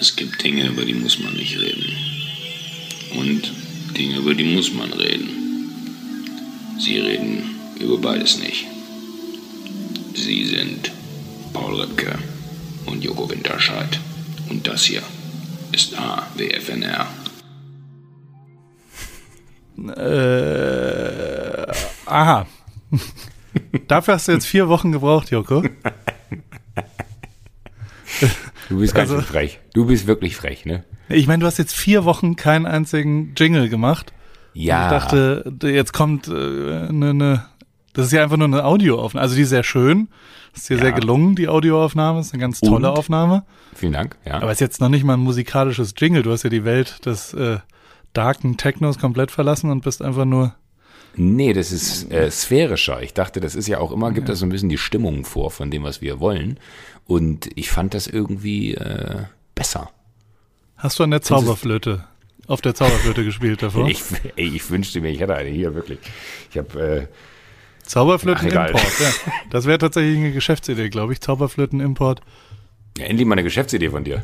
Es gibt Dinge, über die muss man nicht reden. Und Dinge, über die muss man reden. Sie reden über beides nicht. Sie sind Paul Ripke und Joko Winterscheid. Und das hier ist AWFNR. Äh, aha. Dafür hast du jetzt vier Wochen gebraucht, Joko. Du bist ganz also, schön frech. Du bist wirklich frech, ne? Ich meine, du hast jetzt vier Wochen keinen einzigen Jingle gemacht. Ja. ich dachte, jetzt kommt eine, äh, ne, ne, das ist ja einfach nur eine Audioaufnahme. Also die ist sehr schön. Das ist dir ja. sehr gelungen, die Audioaufnahme. Das ist eine ganz tolle Und? Aufnahme. Vielen Dank, ja. Aber es ist jetzt noch nicht mal ein musikalisches Jingle. Du hast ja die Welt des äh, darken Technos komplett verlassen und bist einfach nur Nee, das ist äh, sphärischer. Ich dachte, das ist ja auch immer, gibt ja. das so ein bisschen die Stimmung vor von dem, was wir wollen. Und ich fand das irgendwie äh, besser. Hast du an der Zauberflöte, auf der Zauberflöte gespielt davor? Ich, ich wünschte mir, ich hätte eine hier, wirklich. Ich habe äh, Zauberflöten-Import, ja. Das wäre tatsächlich eine Geschäftsidee, glaube ich. Zauberflöten-Import. Ja, endlich mal eine Geschäftsidee von dir.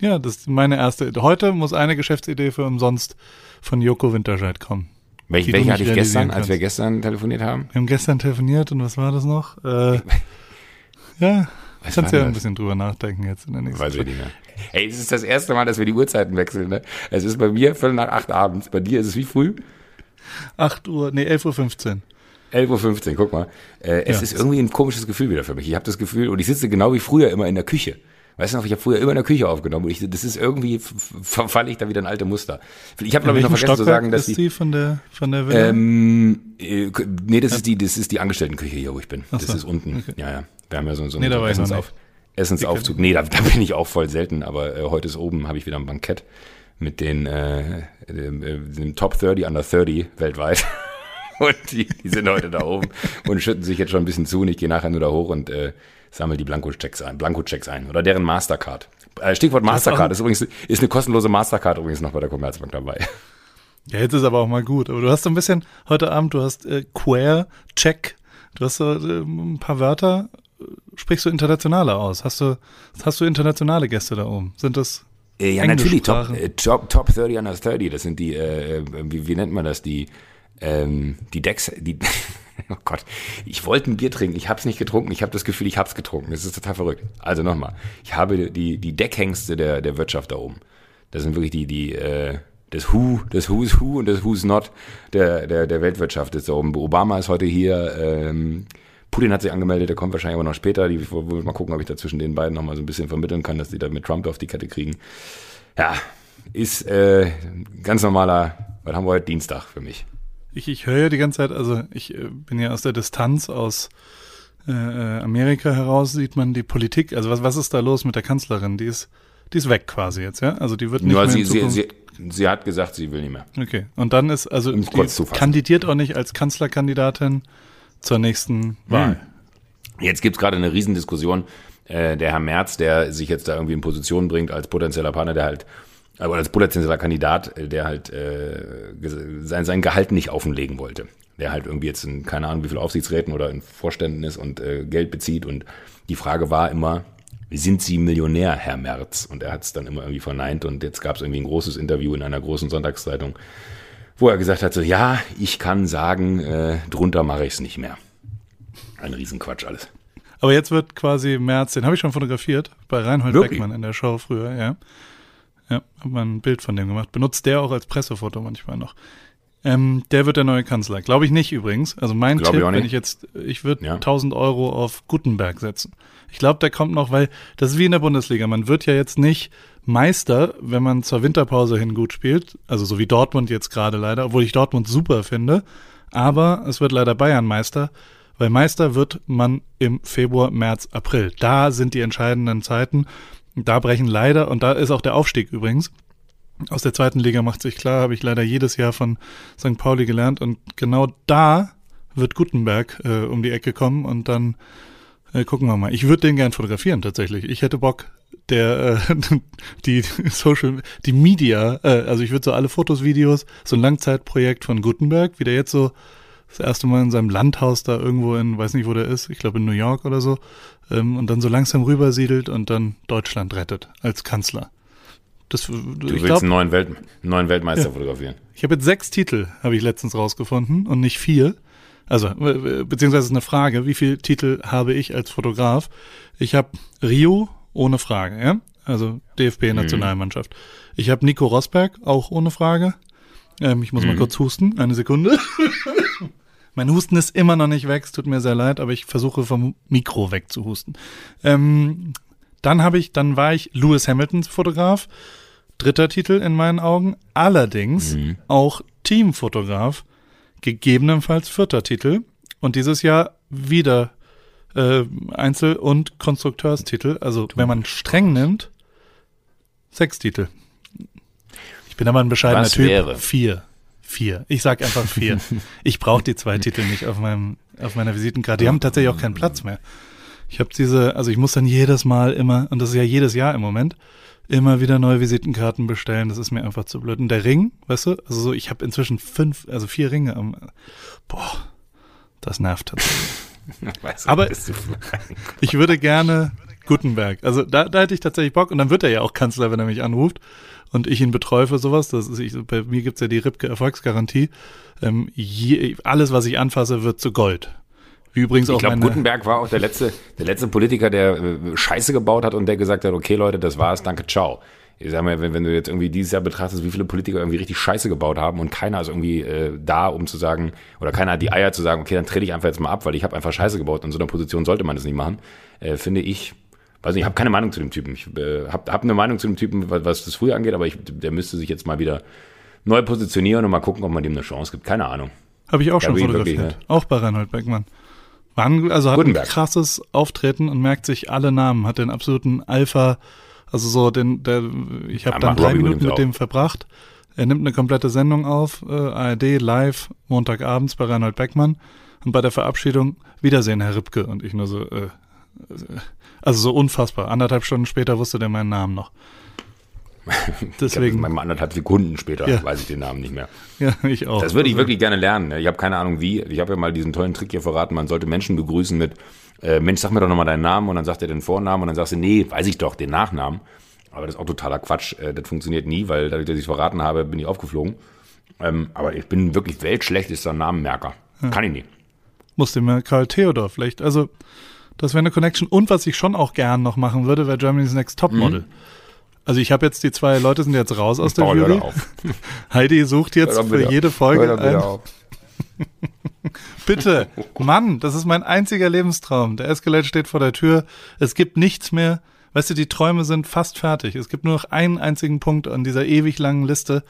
Ja, das ist meine erste. Heute muss eine Geschäftsidee für umsonst von Joko Winterscheid kommen. Welche, welche hatte ich gestern, als wir gestern telefoniert haben? Wir haben gestern telefoniert und was war das noch? Äh, ja, was kannst ja das? ein bisschen drüber nachdenken jetzt in der nächsten Weiß ich nicht mehr. Hey, es ist das erste Mal, dass wir die Uhrzeiten wechseln. Ne? Es ist bei mir viertel nach acht abends. Bei dir ist es wie früh? 8 Uhr, nee, 11.15 Uhr. 11.15 Uhr, guck mal. Äh, es ja. ist irgendwie ein komisches Gefühl wieder für mich. Ich habe das Gefühl, und ich sitze genau wie früher immer in der Küche. Weißt du noch, ich habe früher immer in der Küche aufgenommen und ich, das ist irgendwie, verfalle ich da wieder in alte Muster. Ich habe, glaube ich, noch vergessen Stockwerk zu sagen, dass ist die von der, von der Villa? Ähm, äh, nee, das ja. ist die, das ist die Angestelltenküche hier, wo ich bin. Ach das so. ist unten. Okay. Ja, ja. Wir haben ja so, so, nee, einen Essensauf, Essensaufzug. Nee, da, da bin ich auch voll selten, aber äh, heute ist oben, habe ich wieder ein Bankett mit den, äh, dem, äh, dem Top 30 under 30 weltweit. und die, die sind heute da oben und schütten sich jetzt schon ein bisschen zu und ich gehe nachher nur da hoch und äh, sammel die Blanko-Checks ein, Blanko-Checks ein oder deren Mastercard. Äh, Stichwort Mastercard ist übrigens ist eine kostenlose Mastercard übrigens noch bei der Commerzbank dabei. Ja, jetzt ist aber auch mal gut. Aber du hast so ein bisschen heute Abend, du hast äh, Queer, Check, du hast so äh, ein paar Wörter. Sprichst du internationale aus? Hast du hast du internationale Gäste da oben? Sind das äh, ja, natürlich, Top, äh, Top, Top 30 under 30, das sind die, äh, wie, wie nennt man das, die, ähm, die Decks, die, oh Gott, ich wollte ein Bier trinken, ich habe es nicht getrunken, ich habe das Gefühl, ich habe es getrunken. Das ist total verrückt. Also nochmal, ich habe die, die Deckhengste der, der Wirtschaft da oben. Das sind wirklich die, die, äh, das Who, das Who's Who und das Who's Not der, der, der Weltwirtschaft ist da oben. Obama ist heute hier, ähm, Putin hat sich angemeldet, der kommt wahrscheinlich aber noch später. Die, mal gucken, ob ich da zwischen den beiden nochmal so ein bisschen vermitteln kann, dass die da mit Trump auf die Kette kriegen. Ja, ist äh, ganz normaler, was haben wir heute? Dienstag für mich ich, ich höre ja die ganze Zeit, also ich äh, bin ja aus der Distanz aus äh, äh, Amerika heraus, sieht man die Politik, also was, was ist da los mit der Kanzlerin? Die ist, die ist weg quasi jetzt, ja? Also die wird nicht ja, mehr sie, sie, sie, sie, hat gesagt, sie will nicht mehr. Okay. Und dann ist, also um die kandidiert auch nicht als Kanzlerkandidatin zur nächsten hm. Wahl. Hm. Jetzt gibt's gerade eine Riesendiskussion. Äh, der Herr Merz, der sich jetzt da irgendwie in Position bringt als potenzieller Partner, der halt aber als potenzieller Kandidat, äh, der halt äh, sein, sein Gehalt nicht offenlegen wollte. Der halt irgendwie jetzt in, keine Ahnung, wie viel Aufsichtsräten oder in Vorständen ist und äh, Geld bezieht. Und die Frage war immer, sind Sie Millionär, Herr Merz? Und er hat es dann immer irgendwie verneint. Und jetzt gab es irgendwie ein großes Interview in einer großen Sonntagszeitung, wo er gesagt hat, so ja, ich kann sagen, äh, drunter mache ich es nicht mehr. Ein Riesenquatsch alles. Aber jetzt wird quasi Merz, den habe ich schon fotografiert, bei Reinhold Wirklich? Beckmann in der Show früher, ja. Ja, habe mal ein Bild von dem gemacht. Benutzt der auch als Pressefoto manchmal noch. Ähm, der wird der neue Kanzler. Glaube ich nicht übrigens. Also mein Glaub Tipp, ich wenn ich jetzt, ich würde ja. 1000 Euro auf Gutenberg setzen. Ich glaube, der kommt noch, weil das ist wie in der Bundesliga. Man wird ja jetzt nicht Meister, wenn man zur Winterpause hin gut spielt. Also so wie Dortmund jetzt gerade leider, obwohl ich Dortmund super finde. Aber es wird leider Bayern Meister, weil Meister wird man im Februar, März, April. Da sind die entscheidenden Zeiten. Da brechen leider, und da ist auch der Aufstieg übrigens, aus der zweiten Liga macht sich klar, habe ich leider jedes Jahr von St. Pauli gelernt. Und genau da wird Gutenberg äh, um die Ecke kommen und dann äh, gucken wir mal. Ich würde den gern fotografieren tatsächlich. Ich hätte Bock, der äh, die Social, die Media, äh, also ich würde so alle Fotos, Videos, so ein Langzeitprojekt von Gutenberg, wie der jetzt so das erste Mal in seinem Landhaus da irgendwo in, weiß nicht, wo der ist, ich glaube in New York oder so, ähm, und dann so langsam rübersiedelt und dann Deutschland rettet als Kanzler. Das, du willst glaub, einen, neuen Welt, einen neuen Weltmeister ja. fotografieren. Ich habe jetzt sechs Titel, habe ich letztens rausgefunden und nicht vier. Also, beziehungsweise ist eine Frage, wie viele Titel habe ich als Fotograf? Ich habe Rio, ohne Frage, ja? Also DFB-Nationalmannschaft. Mhm. Ich habe Nico Rosberg, auch ohne Frage. Ähm, ich muss mhm. mal kurz husten, eine Sekunde. mein Husten ist immer noch nicht weg, es tut mir sehr leid, aber ich versuche vom Mikro wegzuhusten. Ähm, dann habe ich, dann war ich Lewis Hamiltons Fotograf, dritter Titel in meinen Augen, allerdings mhm. auch Teamfotograf, gegebenenfalls vierter Titel und dieses Jahr wieder äh, Einzel- und Konstrukteurstitel. Also wenn man streng nimmt, sechs Titel. Ich bin aber ein bescheidener Was Typ. Wäre? Vier. Vier. Ich sag einfach vier. ich brauche die zwei Titel nicht auf meinem auf meiner Visitenkarte. Die haben tatsächlich auch keinen Platz mehr. Ich habe diese, also ich muss dann jedes Mal immer, und das ist ja jedes Jahr im Moment, immer wieder neue Visitenkarten bestellen. Das ist mir einfach zu blöd. Und der Ring, weißt du, also so, ich habe inzwischen fünf, also vier Ringe am, boah, das nervt tatsächlich. Aber ich würde gerne Gutenberg. Also da, da hätte ich tatsächlich Bock und dann wird er ja auch Kanzler, wenn er mich anruft und ich ihn betreue für sowas. Das ist, ich, bei mir gibt's ja die Ripke Erfolgsgarantie. Ähm, je, alles, was ich anfasse, wird zu Gold. Wie übrigens ich auch glaube, Gutenberg war auch der letzte, der letzte Politiker, der äh, Scheiße gebaut hat und der gesagt hat, okay Leute, das war's, danke, ciao ich sag mal, wenn, wenn du jetzt irgendwie dieses Jahr betrachtest, wie viele Politiker irgendwie richtig Scheiße gebaut haben und keiner ist irgendwie äh, da, um zu sagen, oder keiner hat die Eier zu sagen, okay, dann trete ich einfach jetzt mal ab, weil ich habe einfach Scheiße gebaut. In so einer Position sollte man das nicht machen. Äh, finde ich, weiß nicht, ich habe keine Meinung zu dem Typen. Ich äh, habe hab eine Meinung zu dem Typen, was, was das früher angeht, aber ich, der müsste sich jetzt mal wieder neu positionieren und mal gucken, ob man dem eine Chance gibt. Keine Ahnung. Habe ich auch schon fotografiert. Wirklich, ne? Auch bei Reinhold Beckmann. War also hat Gutenberg. ein krasses Auftreten und merkt sich alle Namen, hat den absoluten Alpha- also so, den, der, ich habe dann drei Minuten mit dem verbracht. Er nimmt eine komplette Sendung auf, äh, ARD live, Montagabends bei Reinhold Beckmann. Und bei der Verabschiedung, Wiedersehen, Herr Ripke. Und ich nur so, äh, also so unfassbar. Anderthalb Stunden später wusste der meinen Namen noch. Deswegen. Glaub, anderthalb Sekunden später ja. weiß ich den Namen nicht mehr. Ja, ich auch. Das würde ich also wirklich gerne lernen. Ich habe keine Ahnung wie. Ich habe ja mal diesen tollen Trick hier verraten. Man sollte Menschen begrüßen mit äh, Mensch, sag mir doch nochmal deinen Namen und dann sagt er den Vornamen und dann sagst du, nee, weiß ich doch, den Nachnamen. Aber das ist auch totaler Quatsch. Äh, das funktioniert nie, weil dadurch, dass ich es verraten habe, bin ich aufgeflogen. Ähm, aber ich bin wirklich weltschlechtester Namenmerker. Ja. Kann ich nicht. Musste mir Karl Theodor vielleicht. Also, das wäre eine Connection. Und was ich schon auch gern noch machen würde, wäre Germany's Next Topmodel. Mhm. Also ich habe jetzt die zwei Leute sind jetzt raus aus der oh, Jury. Heidi sucht jetzt für jede Folge ein. Bitte, Mann, das ist mein einziger Lebenstraum. Der Escalade steht vor der Tür. Es gibt nichts mehr. Weißt du, die Träume sind fast fertig. Es gibt nur noch einen einzigen Punkt an dieser ewig langen Liste,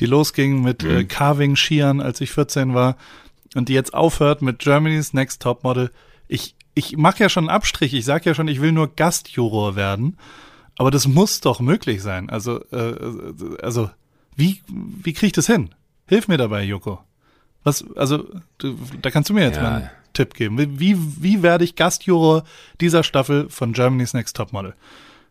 die losging mit äh, mhm. äh, Carving Skiern, als ich 14 war und die jetzt aufhört mit Germany's Next Top Model. Ich ich mache ja schon einen Abstrich. Ich sag ja schon, ich will nur Gastjuror werden. Aber das muss doch möglich sein. Also, äh, also wie, wie kriege ich das hin? Hilf mir dabei, Joko. Was, also, du, da kannst du mir jetzt ja. mal einen Tipp geben. Wie, wie werde ich Gastjuror dieser Staffel von Germany's Next Topmodel?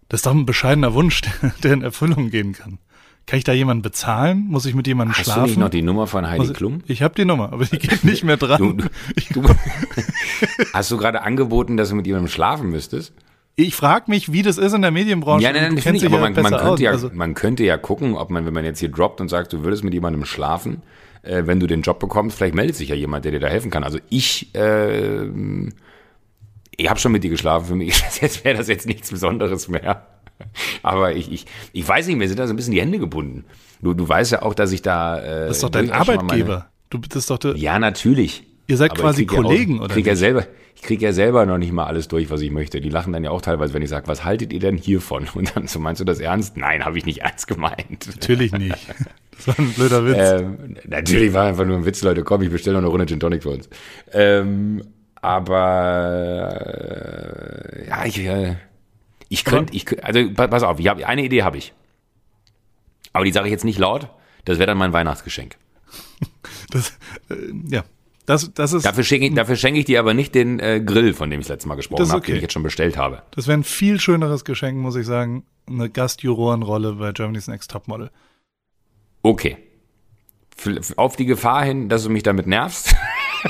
Das ist doch ein bescheidener Wunsch, der in Erfüllung gehen kann. Kann ich da jemanden bezahlen? Muss ich mit jemandem Hast schlafen? Hast du nicht noch die Nummer von Heidi Klum? Ich habe die Nummer, aber die geht nicht mehr dran. Du, du, du, hast du gerade angeboten, dass du mit jemandem schlafen müsstest? Ich frage mich, wie das ist in der Medienbranche. Ja, nein, nein, ich, aber man, man, könnte ja, also, man könnte ja gucken, ob man, wenn man jetzt hier droppt und sagt, du würdest mit jemandem schlafen, äh, wenn du den Job bekommst, vielleicht meldet sich ja jemand, der dir da helfen kann. Also ich, äh, ich habe schon mit dir geschlafen, für mich jetzt wäre das jetzt nichts Besonderes mehr. Aber ich, ich, ich weiß nicht, mir sind da so ein bisschen die Hände gebunden. Du, du weißt ja auch, dass ich da. Äh, das ist doch dein Arbeitgeber. Du bist doch der. Ja, natürlich. Ihr seid Aber quasi Kollegen, ja auch, oder? Krieg ja selber, ich kriege ja selber noch nicht mal alles durch, was ich möchte. Die lachen dann ja auch teilweise, wenn ich sage, was haltet ihr denn hiervon? Und dann so, meinst du das ernst? Nein, habe ich nicht ernst gemeint. Natürlich nicht. Das war ein blöder Witz. Ähm, natürlich war einfach nur ein Witz, Leute. Komm, ich bestelle noch eine Runde Gin Tonic für uns. Ähm, aber äh, ja, ich, äh, ich könnte, ich also pass auf, ich hab, eine Idee habe ich. Aber die sage ich jetzt nicht laut. Das wäre dann mein Weihnachtsgeschenk. Das, äh, ja, das, das ist. Dafür schenke ich, dafür schenke ich dir aber nicht den äh, Grill, von dem ich das letzte Mal gesprochen okay. habe, den ich jetzt schon bestellt habe. Das wäre ein viel schöneres Geschenk, muss ich sagen. Eine Gastjurorenrolle bei Germany's Next Topmodel. Okay. Auf die Gefahr hin, dass du mich damit nervst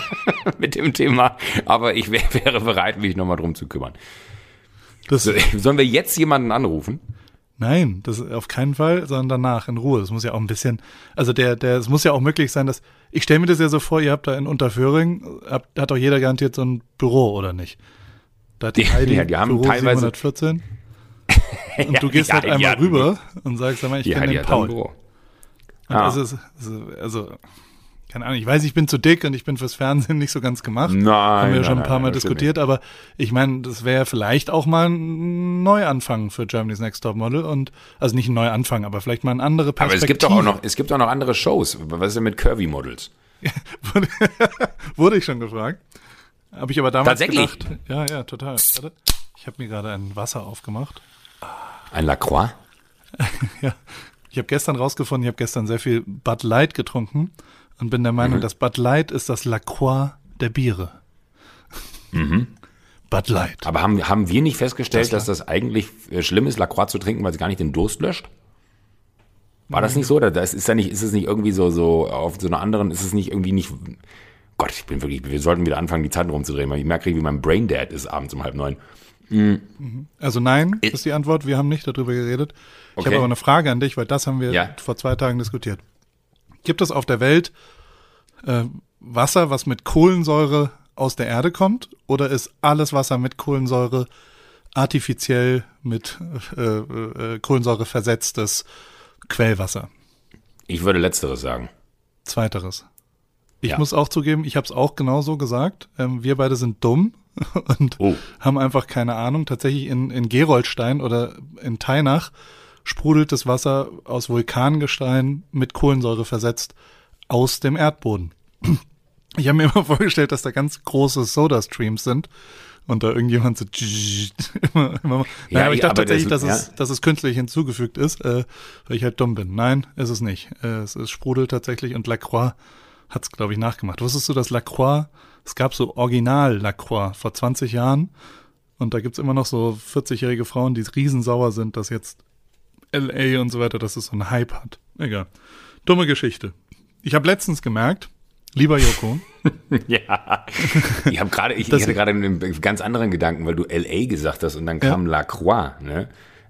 mit dem Thema, aber ich wär, wäre bereit, mich nochmal drum zu kümmern. Das so, sollen wir jetzt jemanden anrufen? Nein, das auf keinen Fall, sondern danach in Ruhe. Das muss ja auch ein bisschen, also der, der, es muss ja auch möglich sein, dass, ich stelle mir das ja so vor, ihr habt da in Unterföhring, habt, hat doch jeder garantiert so ein Büro, oder nicht? Da hat die, Heidi ja, die haben Büro teilweise 714. und ja, du gehst halt einmal rüber und sagst, sag mal, ich kenne den Paul. Büro. Ah. Also, also, keine Ahnung, ich weiß, ich bin zu dick und ich bin fürs Fernsehen nicht so ganz gemacht. Nein. Haben wir nein, schon ein paar nein, Mal diskutiert, aber ich meine, das wäre vielleicht auch mal ein Neuanfang für Germany's Next Top Model und, also nicht ein Neuanfang, aber vielleicht mal eine andere Perspektive. Aber es gibt doch auch noch, es gibt auch noch andere Shows. Was ist denn mit Curvy Models? Wurde ich schon gefragt. Habe ich aber damals Tatsächlich? gedacht. Ja, ja, total. Warte. Ich habe mir gerade ein Wasser aufgemacht. Ein Lacroix? ja. Ich habe gestern rausgefunden, ich habe gestern sehr viel Bud Light getrunken und bin der Meinung, mhm. dass Bud Light ist das Lacroix der Biere. Mhm. Bud Light. Aber haben, haben wir nicht festgestellt, das dass das eigentlich äh, schlimm ist, Lacroix zu trinken, weil es gar nicht den Durst löscht? War das nicht so? Oder das ist ja nicht, ist es nicht irgendwie so, so auf so einer anderen, ist es nicht irgendwie nicht. Gott, ich bin wirklich, wir sollten wieder anfangen, die Zeit rumzudrehen, weil ich merke, wie mein Brain Dead ist abends um halb neun. Mhm. Also nein, ist die Antwort. Wir haben nicht darüber geredet. Ich okay. habe aber eine Frage an dich, weil das haben wir ja. vor zwei Tagen diskutiert. Gibt es auf der Welt äh, Wasser, was mit Kohlensäure aus der Erde kommt? Oder ist alles Wasser mit Kohlensäure artifiziell mit äh, äh, Kohlensäure versetztes Quellwasser? Ich würde letzteres sagen. Zweiteres. Ich ja. muss auch zugeben, ich habe es auch genauso gesagt. Ähm, wir beide sind dumm und oh. haben einfach keine Ahnung. Tatsächlich in, in Geroldstein oder in Teinach sprudelt das Wasser aus Vulkangestein mit Kohlensäure versetzt aus dem Erdboden. Ich habe mir immer vorgestellt, dass da ganz große Soda-Streams sind und da irgendjemand so immer, immer. Ja, naja, aber ich dachte aber tatsächlich, das, dass, ja. es, dass es künstlich hinzugefügt ist, äh, weil ich halt dumm bin. Nein, ist es nicht. Äh, es, es sprudelt tatsächlich und Lacroix hat es, glaube ich, nachgemacht. Wusstest du, dass Lacroix, es gab so Original Lacroix vor 20 Jahren und da gibt's immer noch so 40-jährige Frauen, die riesensauer sind, dass jetzt LA und so weiter, dass es so einen Hype hat. Egal. Dumme Geschichte. Ich habe letztens gemerkt, lieber Joko. ja. Ich habe gerade, ich, ich, hatte gerade einen ganz anderen Gedanken, weil du LA gesagt hast und dann kam ja. La Croix, ne?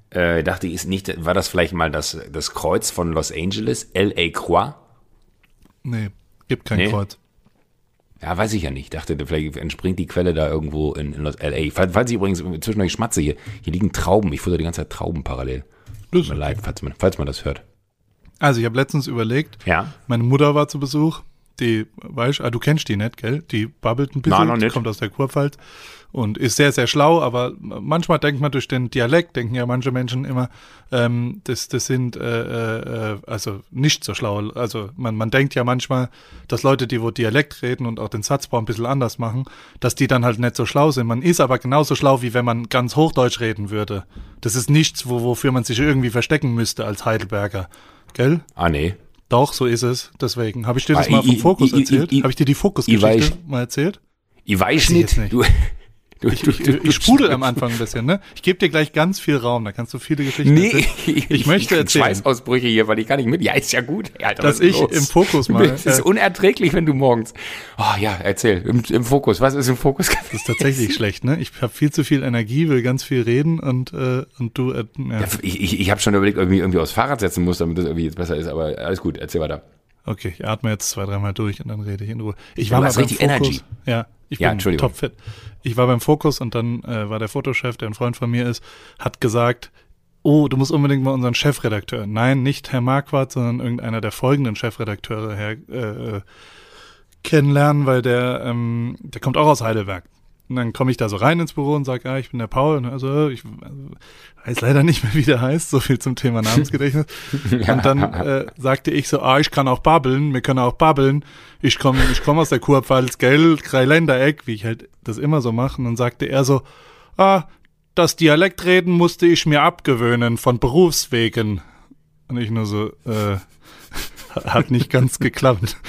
Äh, dachte ich, ist nicht, war das vielleicht mal das, das Kreuz von Los Angeles, LA Croix? Nee, gibt kein nee. Kreuz. Ja, weiß ich ja nicht. Dachte, vielleicht entspringt die Quelle da irgendwo in, in Los LA. Falls, ich übrigens zwischendurch schmatze hier, hier liegen Trauben. Ich futter die ganze Zeit Trauben parallel. Tut mir leid, falls man, falls man das hört. Also ich habe letztens überlegt, ja? meine Mutter war zu Besuch, die, weißt ah, du kennst die nicht, gell? Die babbelt ein bisschen, Nein, noch nicht. kommt aus der Kurpfalz und ist sehr, sehr schlau, aber manchmal denkt man durch den Dialekt, denken ja manche Menschen immer, ähm, das, das sind äh, äh, also nicht so schlau. Also man, man denkt ja manchmal, dass Leute, die wo Dialekt reden und auch den Satzbau ein bisschen anders machen, dass die dann halt nicht so schlau sind. Man ist aber genauso schlau, wie wenn man ganz Hochdeutsch reden würde. Das ist nichts, wo, wofür man sich irgendwie verstecken müsste als Heidelberger. Gell? Ah, nee. Doch, so ist es. Deswegen. Habe ich dir das ah, mal vom Fokus erzählt? Habe ich dir die Fokusgeschichte mal erzählt? Ich weiß nicht. Du, Du, ich, ich, ich, ich sprudel am Anfang ein bisschen, ne? Ich gebe dir gleich ganz viel Raum, da kannst du viele Geschichten nee, erzählen. Ich, ich möchte erzählen. Schweißausbrüche hier, weil ich kann nicht mit. Ja, ist ja gut. Alter, Dass ich los? im Fokus mal. Es ist äh, unerträglich, wenn du morgens. Oh ja, erzähl. Im, Im, Fokus. Was ist im Fokus? Das ist tatsächlich schlecht, ne? Ich habe viel zu viel Energie, will ganz viel reden und äh, und du. Äh, ja. ja ich ich, ich habe schon überlegt, irgendwie irgendwie aufs Fahrrad setzen muss, damit das irgendwie jetzt besser ist. Aber alles gut. Erzähl weiter. Okay, ich atme jetzt zwei, dreimal durch und dann rede ich in Ruhe. Ich war mal beim richtig Fokus. Energy. Ja, ich ja, bin topfit. Ich war beim Fokus und dann äh, war der Fotochef, der ein Freund von mir ist, hat gesagt, oh, du musst unbedingt mal unseren Chefredakteur, nein, nicht Herr Marquardt, sondern irgendeiner der folgenden Chefredakteure her, äh, äh, kennenlernen, weil der, ähm, der kommt auch aus Heidelberg. Und dann komme ich da so rein ins Büro und sage, ah, ich bin der Paul. Und also, ich weiß leider nicht mehr, wie der heißt. So viel zum Thema Namensgedächtnis. ja. Und dann äh, sagte ich so, ah, ich kann auch babbeln. Wir können auch babbeln. Ich komme ich komm aus der Kurpfalz, gell, Dreiländereck, wie ich halt das immer so mache. Und dann sagte er so, ah, das Dialektreden musste ich mir abgewöhnen von Berufswegen. Und ich nur so, äh, hat nicht ganz geklappt.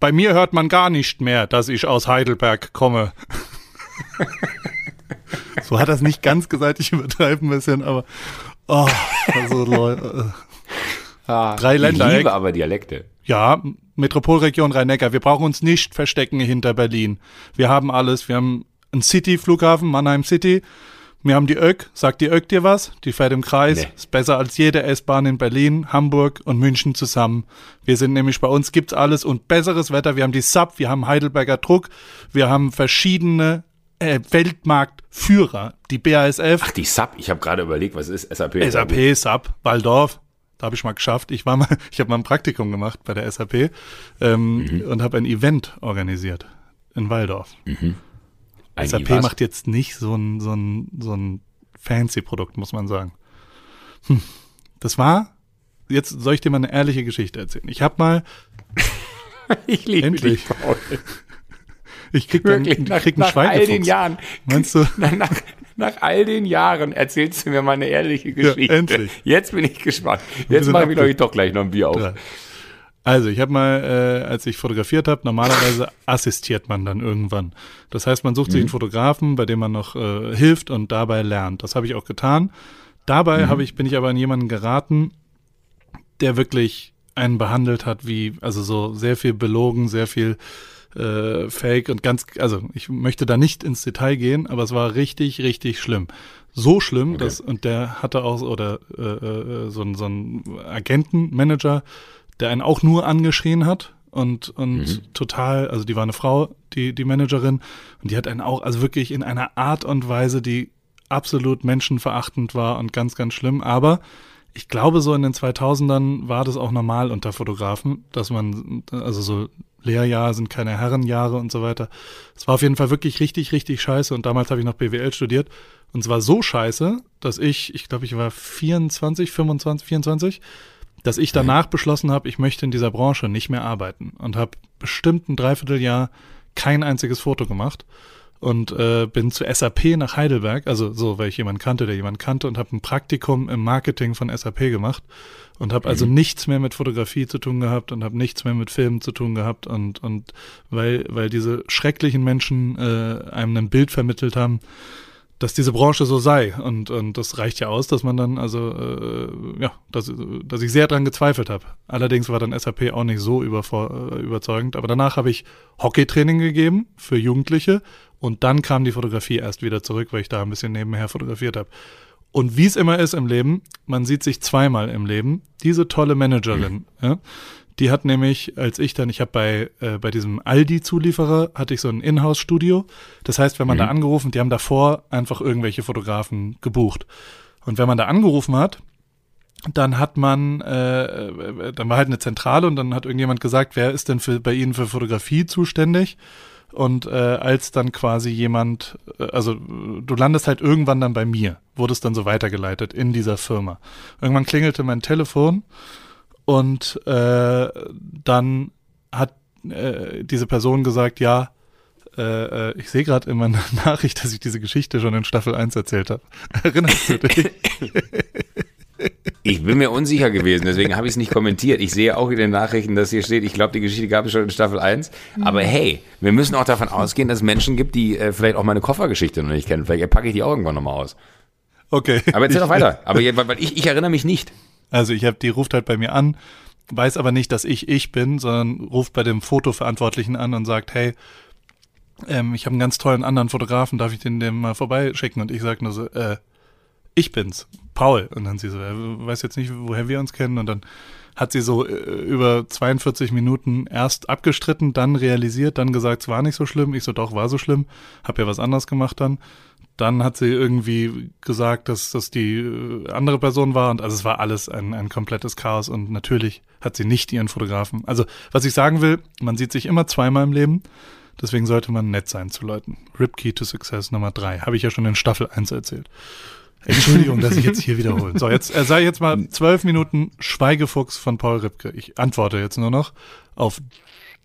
Bei mir hört man gar nicht mehr, dass ich aus Heidelberg komme. so hat das nicht ganz gesagt, ich übertreibe ein bisschen, aber oh, also Leute. Ah, Drei Länder. Ich liebe aber Dialekte. Ja, Metropolregion Rhein-Neckar. Wir brauchen uns nicht verstecken hinter Berlin. Wir haben alles. Wir haben einen City-Flughafen, Mannheim City, Wir haben die Ök, sagt die Ök dir was? Die fährt im Kreis, nee. ist besser als jede S-Bahn in Berlin, Hamburg und München zusammen. Wir sind nämlich bei uns gibt's alles und besseres Wetter. Wir haben die Sub, wir haben Heidelberger Druck, wir haben verschiedene äh, Weltmarktführer, die BASF. Ach, die Sub, ich habe gerade überlegt, was ist SAP? SAP, Sub, Waldorf. Da habe ich mal geschafft. Ich war mal, ich habe mal ein Praktikum gemacht bei der SAP ähm, mhm. und habe ein Event organisiert in Waldorf. Mhm. SAP was? macht jetzt nicht so ein, so ein, so ein fancy Produkt, muss man sagen. Hm. Das war, jetzt soll ich dir mal eine ehrliche Geschichte erzählen. Ich habe mal, ich liebe endlich, dich, Paul. Ich krieg, dann, Wirklich, nach, krieg einen nach all den Jahren. Meinst du? Nach, nach, nach, all den Jahren erzählst du mir mal eine ehrliche Geschichte. Ja, endlich. Jetzt bin ich gespannt. Jetzt mache ich, ich, doch gleich noch ein Bier auf. Ja. Also, ich habe mal, äh, als ich fotografiert habe, normalerweise assistiert man dann irgendwann. Das heißt, man sucht mhm. sich einen Fotografen, bei dem man noch äh, hilft und dabei lernt. Das habe ich auch getan. Dabei mhm. habe ich, bin ich aber an jemanden geraten, der wirklich einen behandelt hat, wie, also so sehr viel belogen, sehr viel äh, Fake und ganz, also ich möchte da nicht ins Detail gehen, aber es war richtig, richtig schlimm. So schlimm, okay. dass, und der hatte auch, oder äh, äh, so, so ein Agentenmanager, der einen auch nur angeschrien hat und, und mhm. total, also die war eine Frau, die, die Managerin, und die hat einen auch, also wirklich in einer Art und Weise, die absolut menschenverachtend war und ganz, ganz schlimm. Aber ich glaube, so in den 2000ern war das auch normal unter Fotografen, dass man, also so Lehrjahre sind keine Herrenjahre und so weiter. Es war auf jeden Fall wirklich richtig, richtig scheiße. Und damals habe ich noch BWL studiert. Und es war so scheiße, dass ich, ich glaube, ich war 24, 25, 24, dass ich danach beschlossen habe, ich möchte in dieser Branche nicht mehr arbeiten und habe bestimmt ein Dreivierteljahr kein einziges Foto gemacht und äh, bin zu SAP nach Heidelberg, also so, weil ich jemanden kannte, der jemanden kannte und habe ein Praktikum im Marketing von SAP gemacht und habe also mhm. nichts mehr mit Fotografie zu tun gehabt und habe nichts mehr mit Filmen zu tun gehabt und und weil weil diese schrecklichen Menschen äh, einem ein Bild vermittelt haben, dass diese Branche so sei. Und, und das reicht ja aus, dass man dann, also, äh, ja, dass, dass ich sehr dran gezweifelt habe. Allerdings war dann SAP auch nicht so übervor, äh, überzeugend. Aber danach habe ich Hockeytraining gegeben für Jugendliche und dann kam die Fotografie erst wieder zurück, weil ich da ein bisschen nebenher fotografiert habe. Und wie es immer ist im Leben, man sieht sich zweimal im Leben. Diese tolle Managerin, mhm. ja, die hat nämlich, als ich dann, ich habe bei, äh, bei diesem Aldi-Zulieferer, hatte ich so ein Inhouse-Studio. Das heißt, wenn man mhm. da angerufen, die haben davor einfach irgendwelche Fotografen gebucht. Und wenn man da angerufen hat, dann hat man, äh, dann war halt eine Zentrale und dann hat irgendjemand gesagt, wer ist denn für, bei Ihnen für Fotografie zuständig? Und äh, als dann quasi jemand, äh, also du landest halt irgendwann dann bei mir, wurdest dann so weitergeleitet in dieser Firma. Irgendwann klingelte mein Telefon und äh, dann hat äh, diese Person gesagt, ja, äh, äh ich sehe gerade in meiner Nachricht, dass ich diese Geschichte schon in Staffel 1 erzählt habe. Erinnerst du dich? Ich bin mir unsicher gewesen, deswegen habe ich es nicht kommentiert. Ich sehe auch in den Nachrichten, dass hier steht, ich glaube, die Geschichte gab es schon in Staffel 1. Aber mhm. hey, wir müssen auch davon ausgehen, dass es Menschen gibt, die äh, vielleicht auch meine Koffergeschichte noch nicht kennen. Vielleicht packe ich die auch irgendwann nochmal aus. Okay. Aber erzähl doch weiter. Aber weil ich, ich erinnere mich nicht. Also ich habe, die ruft halt bei mir an, weiß aber nicht, dass ich ich bin, sondern ruft bei dem Fotoverantwortlichen an und sagt, hey, ähm, ich habe einen ganz tollen anderen Fotografen, darf ich den dem mal vorbeischicken? Und ich sage nur so, äh, ich bin's, Paul. Und dann sie so, er weiß jetzt nicht, woher wir uns kennen. Und dann hat sie so äh, über 42 Minuten erst abgestritten, dann realisiert, dann gesagt, es war nicht so schlimm. Ich so, doch, war so schlimm. Hab ja was anderes gemacht dann. Dann hat sie irgendwie gesagt, dass das die äh, andere Person war und also es war alles ein, ein komplettes Chaos und natürlich hat sie nicht ihren Fotografen. Also was ich sagen will, man sieht sich immer zweimal im Leben, deswegen sollte man nett sein zu Leuten. Rip Key to Success Nummer drei, habe ich ja schon in Staffel 1 erzählt. Entschuldigung, dass ich jetzt hier wiederhole. So, jetzt äh, sei jetzt mal zwölf Minuten Schweigefuchs von Paul Ripke. Ich antworte jetzt nur noch auf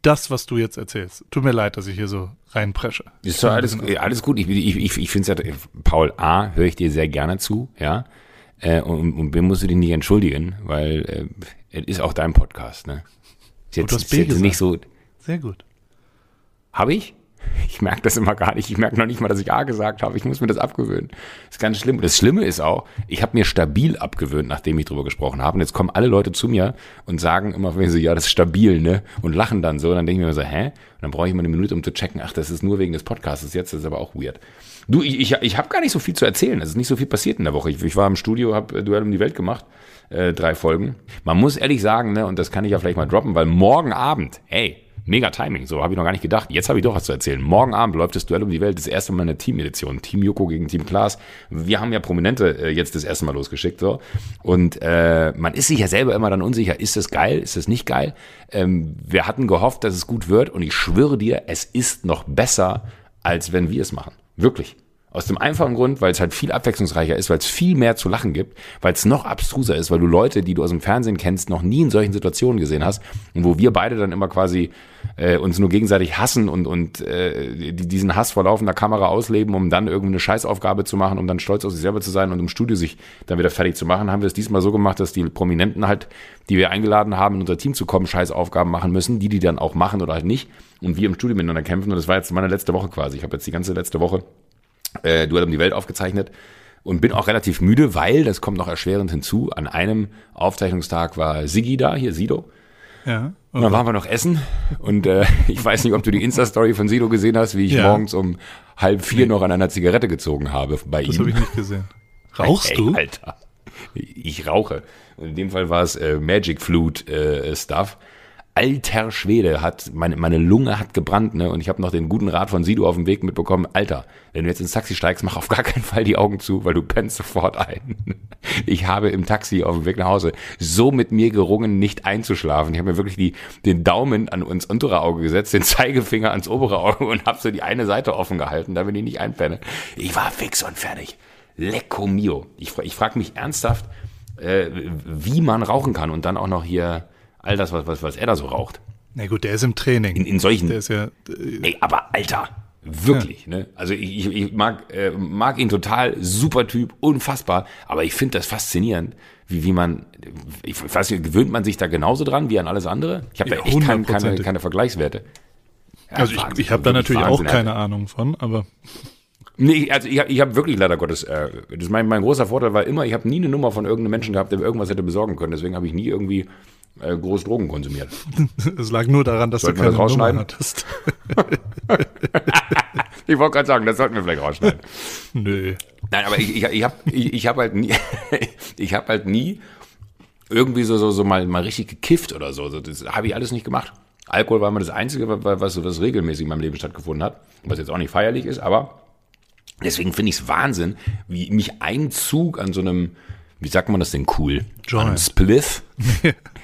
das, was du jetzt erzählst. Tut mir leid, dass ich hier so reinpresche. Ist doch alles, alles gut. Ich, ich, ich, ich finde es ja, Paul A., höre ich dir sehr gerne zu, ja. Äh, und, und B, musst du dich nicht entschuldigen, weil äh, es ist auch dein Podcast, ne? Ist jetzt, du hast B ist jetzt nicht so. Sehr gut. Habe ich? Ich merke das immer gar nicht. Ich merke noch nicht mal, dass ich A gesagt habe. Ich muss mir das abgewöhnen. Das ist ganz schlimm. Das Schlimme ist auch, ich habe mir stabil abgewöhnt, nachdem ich drüber gesprochen habe. Und jetzt kommen alle Leute zu mir und sagen immer, wenn sie, ja, das ist stabil, ne? Und lachen dann so. Und dann denke ich mir so, hä? Und dann brauche ich immer eine Minute, um zu checken, ach, das ist nur wegen des Podcasts. Jetzt ist aber auch weird. Du, ich, ich, ich habe gar nicht so viel zu erzählen. Es ist nicht so viel passiert in der Woche. Ich, ich war im Studio, habe Duell um die Welt gemacht. Äh, drei Folgen. Man muss ehrlich sagen, ne, und das kann ich ja vielleicht mal droppen, weil morgen Abend, hey, Mega Timing, so habe ich noch gar nicht gedacht. Jetzt habe ich doch was zu erzählen. Morgen Abend läuft das Duell um die Welt, das erste Mal eine Team-Edition. Team Joko gegen Team Klaas. Wir haben ja Prominente äh, jetzt das erste Mal losgeschickt. so Und äh, man ist sich ja selber immer dann unsicher, ist das geil, ist das nicht geil? Ähm, wir hatten gehofft, dass es gut wird und ich schwöre dir, es ist noch besser, als wenn wir es machen. Wirklich. Aus dem einfachen Grund, weil es halt viel abwechslungsreicher ist, weil es viel mehr zu lachen gibt, weil es noch abstruser ist, weil du Leute, die du aus dem Fernsehen kennst, noch nie in solchen Situationen gesehen hast und wo wir beide dann immer quasi äh, uns nur gegenseitig hassen und, und äh, diesen Hass vor laufender Kamera ausleben, um dann irgendwie eine Scheißaufgabe zu machen, um dann stolz auf sich selber zu sein und im Studio sich dann wieder fertig zu machen, haben wir es diesmal so gemacht, dass die Prominenten halt, die wir eingeladen haben, in unser Team zu kommen, Scheißaufgaben machen müssen, die die dann auch machen oder halt nicht und wir im Studio miteinander kämpfen und das war jetzt meine letzte Woche quasi. Ich habe jetzt die ganze letzte Woche äh, Duell um die Welt aufgezeichnet und bin auch relativ müde, weil, das kommt noch erschwerend hinzu, an einem Aufzeichnungstag war Sigi da, hier Sido. Ja. Okay. Und dann waren wir noch essen und äh, ich weiß nicht, ob du die Insta-Story von Sido gesehen hast, wie ich ja. morgens um halb vier nee. noch an einer Zigarette gezogen habe bei das ihm. Das habe ich nicht gesehen. Rauchst hey, du? Alter. Ich rauche. Und in dem Fall war es äh, Magic Flute äh, Stuff alter Schwede, hat meine, meine Lunge hat gebrannt, ne? Und ich habe noch den guten Rat von Sido auf dem Weg mitbekommen, Alter, wenn du jetzt ins Taxi steigst, mach auf gar keinen Fall die Augen zu, weil du pennst sofort ein. Ich habe im Taxi auf dem Weg nach Hause so mit mir gerungen, nicht einzuschlafen. Ich habe mir wirklich die, den Daumen an uns untere Auge gesetzt, den Zeigefinger ans obere Auge und habe so die eine Seite offen gehalten, damit ich nicht einpenne. Ich war fix und fertig. Lecco mio. Ich, ich frage mich ernsthaft, äh, wie man rauchen kann und dann auch noch hier all das, was, was, was er da so raucht. Na gut, der ist im Training. In, in solchen. Der ist ja. Äh, ey, aber Alter, wirklich, ja. ne? Also ich, ich mag, äh, mag ihn total, super Typ, unfassbar, aber ich finde das faszinierend, wie, wie man, ich weiß nicht, gewöhnt man sich da genauso dran wie an alles andere? Ich habe da echt kein, keine, keine Vergleichswerte. Ja, also ich, ich habe da natürlich Wahnsinn, auch keine Ahnung von, aber. Nee, also ich, ich habe wirklich leider Gottes, äh, das mein, mein großer Vorteil war immer, ich habe nie eine Nummer von irgendeinem Menschen gehabt, der mir irgendwas hätte besorgen können. Deswegen habe ich nie irgendwie äh, groß Drogen konsumiert. Es lag nur daran, dass sollten du keine das rausschneiden? Nummer hattest. ich wollte gerade sagen, das sollten wir vielleicht rausschneiden. Nö. Nein, aber ich, ich, ich habe ich, ich hab halt nie, ich habe halt nie irgendwie so, so, so mal, mal richtig gekifft oder so. Das habe ich alles nicht gemacht. Alkohol war immer das Einzige, was, was, was regelmäßig in meinem Leben stattgefunden hat. Was jetzt auch nicht feierlich ist, aber deswegen finde ich es Wahnsinn, wie mich ein Zug an so einem, wie sagt man das denn cool? Joint. An einem Spliff?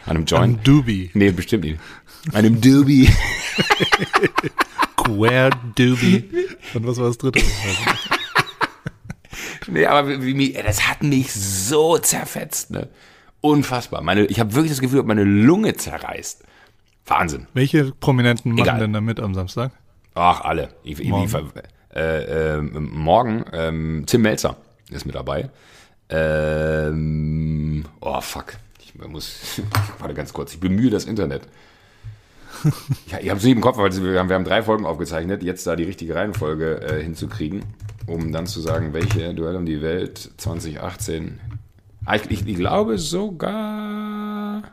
An einem Joint? Einem Doobie. Nee, bestimmt nicht. Einem Doobie. Queer Doobie. Und was war das dritte? nee, aber wie, wie, das hat mich so zerfetzt, ne? Unfassbar. Meine, ich habe wirklich das Gefühl, meine Lunge zerreißt. Wahnsinn. Welche Prominenten machen Egal. denn da mit am Samstag? Ach, alle. Ich, morgen, ich, äh, äh, morgen ähm, Tim Melzer ist mit dabei. Ähm, oh, fuck man muss, warte ganz kurz, ich bemühe das Internet. Ja, ich habe es nicht im Kopf, weil wir haben, wir haben drei Folgen aufgezeichnet, jetzt da die richtige Reihenfolge äh, hinzukriegen, um dann zu sagen, welche Duell um die Welt 2018. Ah, ich, ich, ich glaube sogar.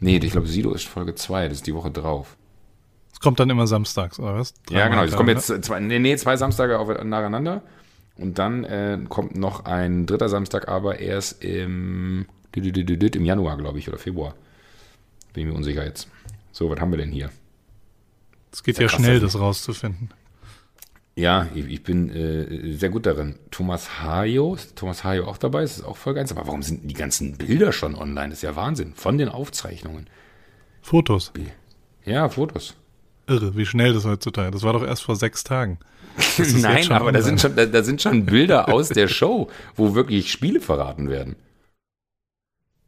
Nee, ich glaube, Sido ist Folge 2, das ist die Woche drauf. Es kommt dann immer samstags, oder was? Drei ja, genau. Es kommen jetzt zwei, nee, nee, zwei Samstage auf, nacheinander. Und dann äh, kommt noch ein dritter Samstag, aber erst im im Januar, glaube ich, oder Februar. Bin mir unsicher jetzt. So, was haben wir denn hier? Es geht ja, schnell, das rauszufinden. Ja, ich, ich bin äh, sehr gut darin. Thomas Hayo, ist Thomas Hayo auch dabei? Das ist auch Folge 1. Aber warum sind die ganzen Bilder schon online? Das ist ja Wahnsinn. Von den Aufzeichnungen. Fotos. Ja, Fotos. Irre, wie schnell das heutzutage. Das war doch erst vor sechs Tagen. Nein, aber da sind, schon, da, da sind schon Bilder aus der Show, wo wirklich Spiele verraten werden.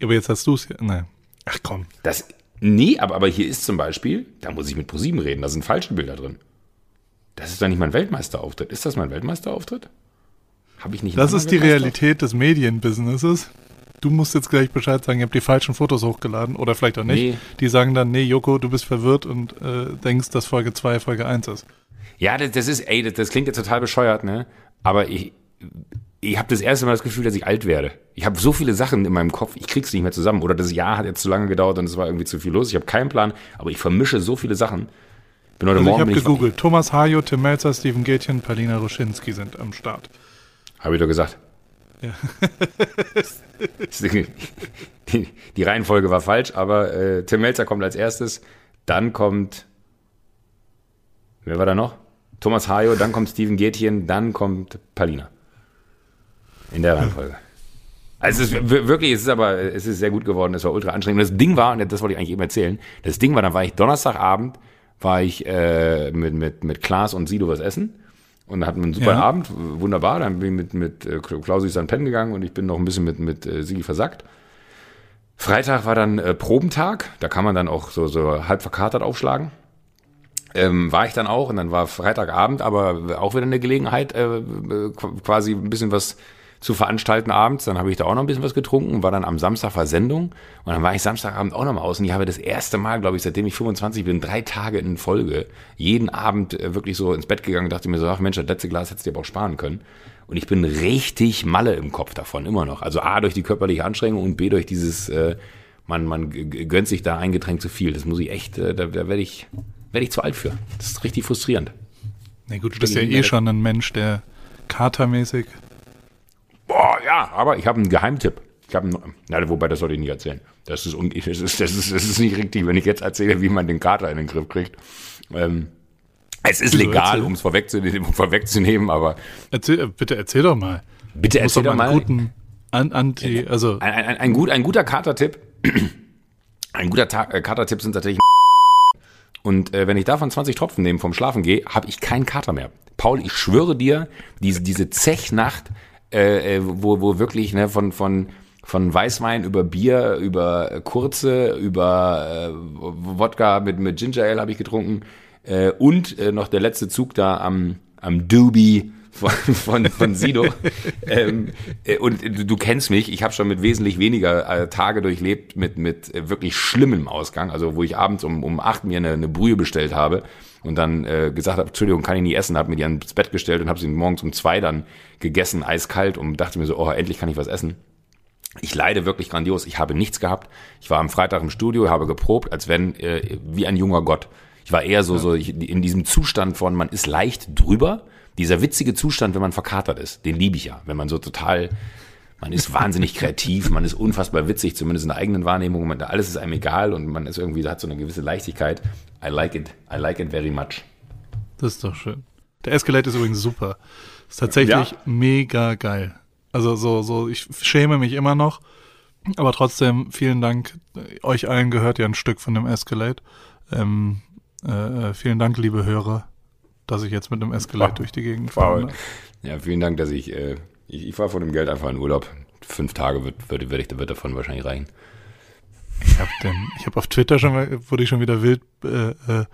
Aber jetzt hast du es ja. Nein. Ach komm. Das, nee, aber, aber hier ist zum Beispiel, da muss ich mit ProSieben reden, da sind falsche Bilder drin. Das ist doch nicht mein Weltmeisterauftritt. Ist das mein Weltmeisterauftritt? Habe ich nicht. Das ist die Realität des Medienbusinesses. du musst jetzt gleich Bescheid sagen, ihr habt die falschen Fotos hochgeladen oder vielleicht auch nicht. Nee. Die sagen dann, nee, Joko, du bist verwirrt und äh, denkst, dass Folge 2 Folge 1 ist. Ja, das, das ist, ey, das, das klingt jetzt total bescheuert, ne? Aber ich, ich habe das erste Mal das Gefühl, dass ich alt werde. Ich habe so viele Sachen in meinem Kopf, ich krieg's nicht mehr zusammen. Oder das Jahr hat jetzt zu lange gedauert und es war irgendwie zu viel los. Ich habe keinen Plan, aber ich vermische so viele Sachen. Bin heute also Morgen ich habe gegoogelt. Thomas Hajo, Tim Melzer, Steven Gätchen, Palina Ruschinski sind am Start. Habe ich doch gesagt. Ja. die, die, Reihenfolge war falsch, aber äh, Tim Melzer kommt als erstes. Dann kommt. Wer war da noch? Thomas Hajo, dann kommt Steven Gätchen, dann kommt Palina. In der Reihenfolge. Also es ist wirklich, es ist aber, es ist sehr gut geworden, es war ultra anstrengend. Und das Ding war, und das wollte ich eigentlich eben erzählen, das Ding war, dann war ich Donnerstagabend, war ich äh, mit, mit, mit Klaas und Sido was essen und hatten einen super ja. Abend, wunderbar. Dann bin ich mit, mit äh, Klausi ist dann pennen gegangen und ich bin noch ein bisschen mit, mit äh, Sigi versackt. Freitag war dann äh, Probentag, da kann man dann auch so, so halb verkatert aufschlagen. Ähm, war ich dann auch und dann war Freitagabend, aber auch wieder eine Gelegenheit, äh, äh quasi ein bisschen was zu veranstalten abends. Dann habe ich da auch noch ein bisschen was getrunken, war dann am Samstag Versendung und dann war ich Samstagabend auch noch mal aus und ich habe das erste Mal, glaube ich, seitdem ich 25 bin, drei Tage in Folge, jeden Abend äh, wirklich so ins Bett gegangen und dachte mir so, ach Mensch, das letzte Glas hättest du dir aber auch sparen können. Und ich bin richtig Malle im Kopf davon, immer noch. Also A, durch die körperliche Anstrengung und B, durch dieses, äh, man, man gönnt sich da ein Getränk zu viel. Das muss ich echt, äh, da, da werde ich, werde ich zu alt für. Das ist richtig frustrierend. Na gut, du bist ja eh schon ein Mensch, der katermäßig Boah, ja, aber ich habe einen Geheimtipp. Ich habe na, wobei das sollte ich nicht erzählen. Das ist, das, ist, das, ist, das ist nicht richtig, wenn ich jetzt erzähle, wie man den Kater in den Griff kriegt. Ähm, es ist legal, um es vorwegzunehmen, vorwegzunehmen, aber. Erzähl, bitte erzähl doch mal. Bitte erzähl doch mal. Einen guten Anti, also. Ein, ein, ein, gut, ein guter Katertipp. Ein guter äh, Katertipp sind tatsächlich. Und äh, wenn ich davon 20 Tropfen nehme vom Schlafen gehe, habe ich keinen Kater mehr. Paul, ich schwöre dir, diese, diese Zechnacht, äh, äh, wo, wo wirklich ne, von, von, von Weißwein über Bier, über Kurze, über äh, Wodka mit, mit Ginger Ale habe ich getrunken. Äh, und äh, noch der letzte Zug da am, am Doobie von, von, von Sido. ähm, äh, und du, du kennst mich, ich habe schon mit wesentlich weniger äh, Tage durchlebt mit, mit äh, wirklich schlimmem Ausgang, also wo ich abends um, um acht mir eine, eine Brühe bestellt habe und dann äh, gesagt habe, Entschuldigung, kann ich nicht essen, habe mir die ans Bett gestellt und habe sie morgens um zwei dann gegessen, eiskalt und dachte mir so, oh, endlich kann ich was essen. Ich leide wirklich grandios. Ich habe nichts gehabt. Ich war am Freitag im Studio, habe geprobt, als wenn äh, wie ein junger Gott. Ich war eher so so ich, in diesem Zustand von man ist leicht drüber. Dieser witzige Zustand, wenn man verkatert ist, den liebe ich ja. Wenn man so total man ist wahnsinnig kreativ, man ist unfassbar witzig, zumindest in der eigenen Wahrnehmung. Man, alles ist einem egal und man ist irgendwie, hat so eine gewisse Leichtigkeit. I like it. I like it very much. Das ist doch schön. Der Escalate ist übrigens super. Ist tatsächlich ja. mega geil. Also so, so, ich schäme mich immer noch. Aber trotzdem, vielen Dank. Euch allen gehört ja ein Stück von dem Escalate. Ähm, äh, äh vielen Dank, liebe Hörer, dass ich jetzt mit dem Escalate wow. durch die Gegend fahre. Wow. Ja, vielen Dank, dass ich, äh, ich, ich fahre von dem Geld einfach in Urlaub. Fünf Tage wird, wird, wird, wird davon wahrscheinlich reichen. Ich habe habe auf Twitter schon mal, wurde ich schon wieder wild äh, äh,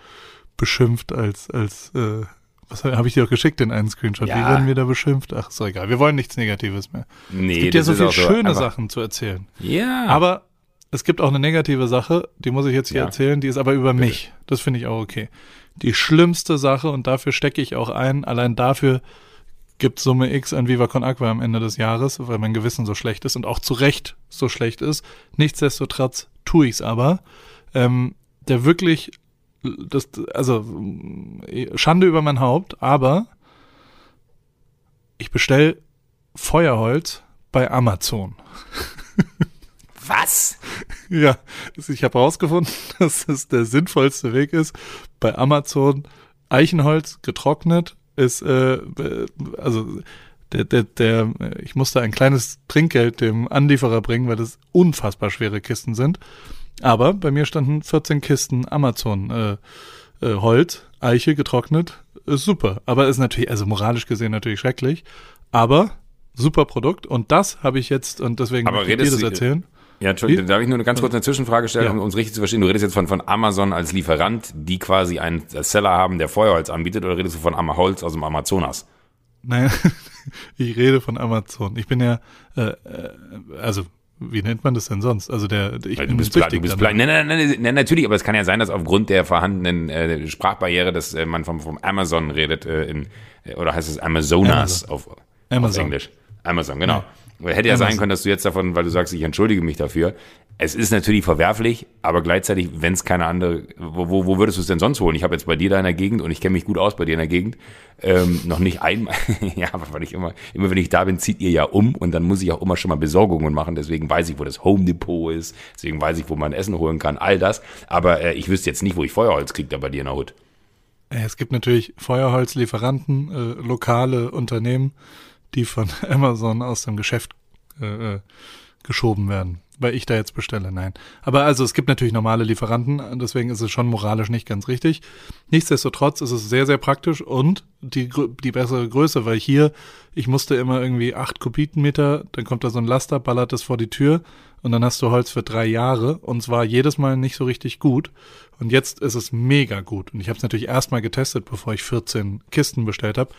beschimpft als als äh, was habe ich dir auch geschickt in einen Screenshot? Ja. Wie werden wir da beschimpft? Ach, ist doch egal. Wir wollen nichts Negatives mehr. Nee, es gibt ja so viele schöne so Sachen zu erzählen. Ja. Aber es gibt auch eine negative Sache, die muss ich jetzt hier ja. erzählen, die ist aber über Bitte. mich. Das finde ich auch okay. Die schlimmste Sache, und dafür stecke ich auch ein, allein dafür gibt Summe X an Viva Con Aqua am Ende des Jahres, weil mein Gewissen so schlecht ist und auch zu Recht so schlecht ist. Nichtsdestotrotz tue ich es aber. Ähm, der wirklich, das, also Schande über mein Haupt, aber ich bestell Feuerholz bei Amazon. Was? Ja, ich habe herausgefunden, dass es der sinnvollste Weg ist, bei Amazon Eichenholz getrocknet ist, äh, also der, der, der, ich musste ein kleines Trinkgeld dem Anlieferer bringen, weil das unfassbar schwere Kisten sind. Aber bei mir standen 14 Kisten Amazon äh, äh, Holz, Eiche getrocknet, ist super. Aber ist natürlich, also moralisch gesehen natürlich schrecklich. Aber super Produkt und das habe ich jetzt und deswegen aber ich dir das erzählen. Ja, Entschuldigung, darf ich nur eine ganz kurze Zwischenfrage stellen, ja. um uns richtig zu verstehen? Du redest jetzt von, von Amazon als Lieferant, die quasi einen Seller haben, der Feuerholz anbietet, oder redest du von Holz aus dem Amazonas? Nein, ich rede von Amazon. Ich bin ja, äh, äh, also wie nennt man das denn sonst? Also der, ich du bist, du bist blind. Nein, nein, nein, nein, natürlich, aber es kann ja sein, dass aufgrund der vorhandenen äh, Sprachbarriere, dass äh, man vom, vom Amazon redet, äh, in, äh, oder heißt es Amazonas Amazon. Auf, Amazon. auf Englisch. Amazon, genau. Ja. Hätte ja sein können, dass du jetzt davon, weil du sagst, ich entschuldige mich dafür, es ist natürlich verwerflich, aber gleichzeitig, wenn es keine andere, wo, wo würdest du es denn sonst holen? Ich habe jetzt bei dir da in der Gegend und ich kenne mich gut aus bei dir in der Gegend, ähm, noch nicht einmal, ja, weil ich immer, immer wenn ich da bin, zieht ihr ja um und dann muss ich auch immer schon mal Besorgungen machen, deswegen weiß ich, wo das Home Depot ist, deswegen weiß ich, wo man Essen holen kann, all das, aber äh, ich wüsste jetzt nicht, wo ich Feuerholz kriege da bei dir in der Hut. Es gibt natürlich Feuerholzlieferanten, äh, lokale Unternehmen, die von Amazon aus dem Geschäft äh, äh geschoben werden weil ich da jetzt bestelle, nein. Aber also es gibt natürlich normale Lieferanten, deswegen ist es schon moralisch nicht ganz richtig. Nichtsdestotrotz ist es sehr, sehr praktisch und die, die bessere Größe, weil hier, ich musste immer irgendwie acht Kubikmeter, dann kommt da so ein Laster, ballert das vor die Tür und dann hast du Holz für drei Jahre und zwar jedes Mal nicht so richtig gut. Und jetzt ist es mega gut. Und ich habe es natürlich erstmal getestet, bevor ich 14 Kisten bestellt habe.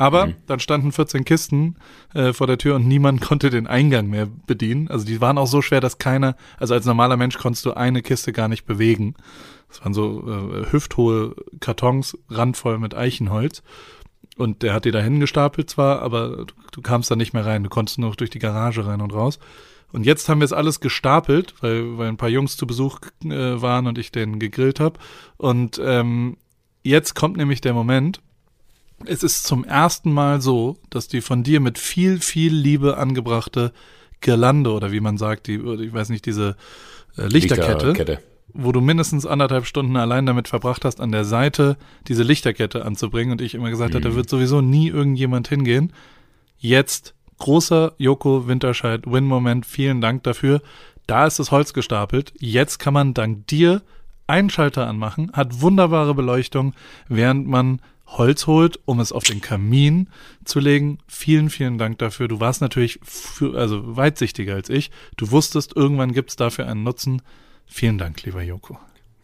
Aber mhm. dann standen 14 Kisten äh, vor der Tür und niemand konnte den Eingang mehr bedienen. Also die waren auch so schwer, dass keiner, also als normaler Mensch konntest du eine Kiste gar nicht bewegen. Das waren so äh, hüfthohe Kartons, randvoll mit Eichenholz. Und der hat die da hingestapelt zwar, aber du, du kamst da nicht mehr rein. Du konntest nur noch durch die Garage rein und raus. Und jetzt haben wir es alles gestapelt, weil, weil ein paar Jungs zu Besuch äh, waren und ich den gegrillt habe. Und ähm, jetzt kommt nämlich der Moment, es ist zum ersten Mal so, dass die von dir mit viel, viel Liebe angebrachte Girlande oder wie man sagt, die, ich weiß nicht, diese äh, Lichterkette, Lichterkette, wo du mindestens anderthalb Stunden allein damit verbracht hast, an der Seite diese Lichterkette anzubringen und ich immer gesagt mhm. hatte, da wird sowieso nie irgendjemand hingehen. Jetzt großer Joko Winterscheid Win-Moment, vielen Dank dafür. Da ist das Holz gestapelt. Jetzt kann man dank dir einen Schalter anmachen, hat wunderbare Beleuchtung, während man Holz holt, um es auf den Kamin zu legen. Vielen, vielen Dank dafür. Du warst natürlich für, also weitsichtiger als ich. Du wusstest, irgendwann gibt es dafür einen Nutzen. Vielen Dank, lieber Joko.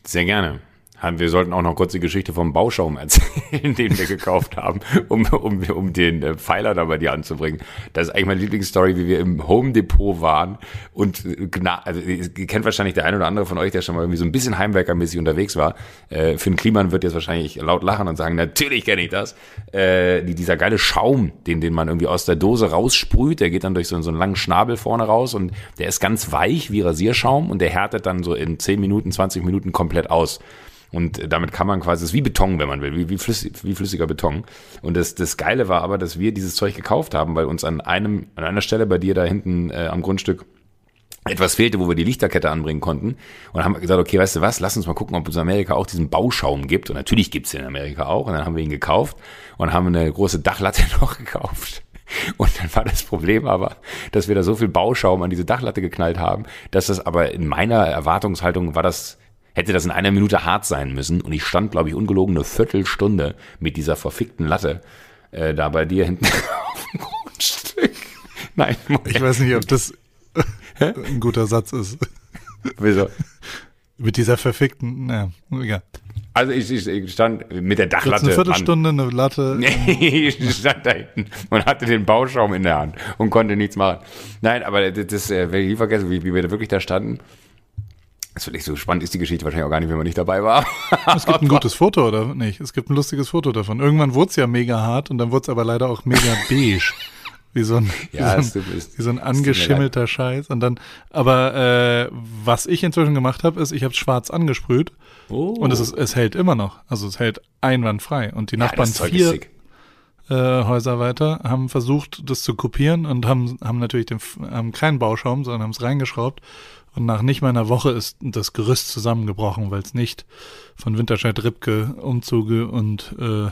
Sehr gerne. Wir sollten auch noch kurz die Geschichte vom Bauschaum erzählen, den wir gekauft haben, um, um, um den äh, Pfeiler da bei dir anzubringen. Das ist eigentlich meine Lieblingsstory, wie wir im Home Depot waren und äh, also ihr kennt wahrscheinlich der eine oder andere von euch, der schon mal irgendwie so ein bisschen Heimwerkermäßig unterwegs war. Äh, Finn Kliman wird jetzt wahrscheinlich laut lachen und sagen, natürlich kenne ich das. Äh, dieser geile Schaum, den, den man irgendwie aus der Dose raussprüht, der geht dann durch so, so einen langen Schnabel vorne raus und der ist ganz weich wie Rasierschaum und der härtet dann so in 10 Minuten, 20 Minuten komplett aus. Und damit kann man quasi, es ist wie Beton, wenn man will, wie, wie, flüssig, wie flüssiger Beton. Und das, das Geile war aber, dass wir dieses Zeug gekauft haben, weil uns an einem, an einer Stelle bei dir da hinten äh, am Grundstück etwas fehlte, wo wir die Lichterkette anbringen konnten. Und haben gesagt, okay, weißt du was, lass uns mal gucken, ob es in Amerika auch diesen Bauschaum gibt. Und natürlich gibt's den in Amerika auch. Und dann haben wir ihn gekauft und haben eine große Dachlatte noch gekauft. Und dann war das Problem aber, dass wir da so viel Bauschaum an diese Dachlatte geknallt haben, dass das aber in meiner Erwartungshaltung war das hätte das in einer Minute hart sein müssen. Und ich stand, glaube ich, ungelogen eine Viertelstunde mit dieser verfickten Latte äh, da bei dir hinten auf dem Grundstück. Nein, Moment. ich weiß nicht, ob das ein guter Satz ist. Wieso? Mit dieser verfickten, naja, egal. Also ich, ich stand mit der Dachlatte. Eine Viertelstunde eine Latte. Nee, ich stand da hinten und hatte den Bauschaum in der Hand und konnte nichts machen. Nein, aber das, das äh, werde ich nie vergessen, wie, wie wir da wirklich da standen das ist vielleicht so spannend ist die Geschichte wahrscheinlich auch gar nicht, wenn man nicht dabei war. es gibt ein gutes Foto, oder nicht? Es gibt ein lustiges Foto davon. Irgendwann wurde es ja mega hart und dann wurde es aber leider auch mega beige. Wie so ein, ja, wie so ein, wie so ein angeschimmelter Scheiß. Und dann, aber äh, was ich inzwischen gemacht habe, ist, ich habe es schwarz angesprüht oh. und es, ist, es hält immer noch. Also es hält einwandfrei. Und die Nachbarn ja, vier äh, Häuser weiter haben versucht, das zu kopieren und haben, haben natürlich den, haben keinen Bauschaum, sondern haben es reingeschraubt und nach nicht mal einer Woche ist das Gerüst zusammengebrochen, weil es nicht von Winterscheid Ripke Umzuge und äh, äh,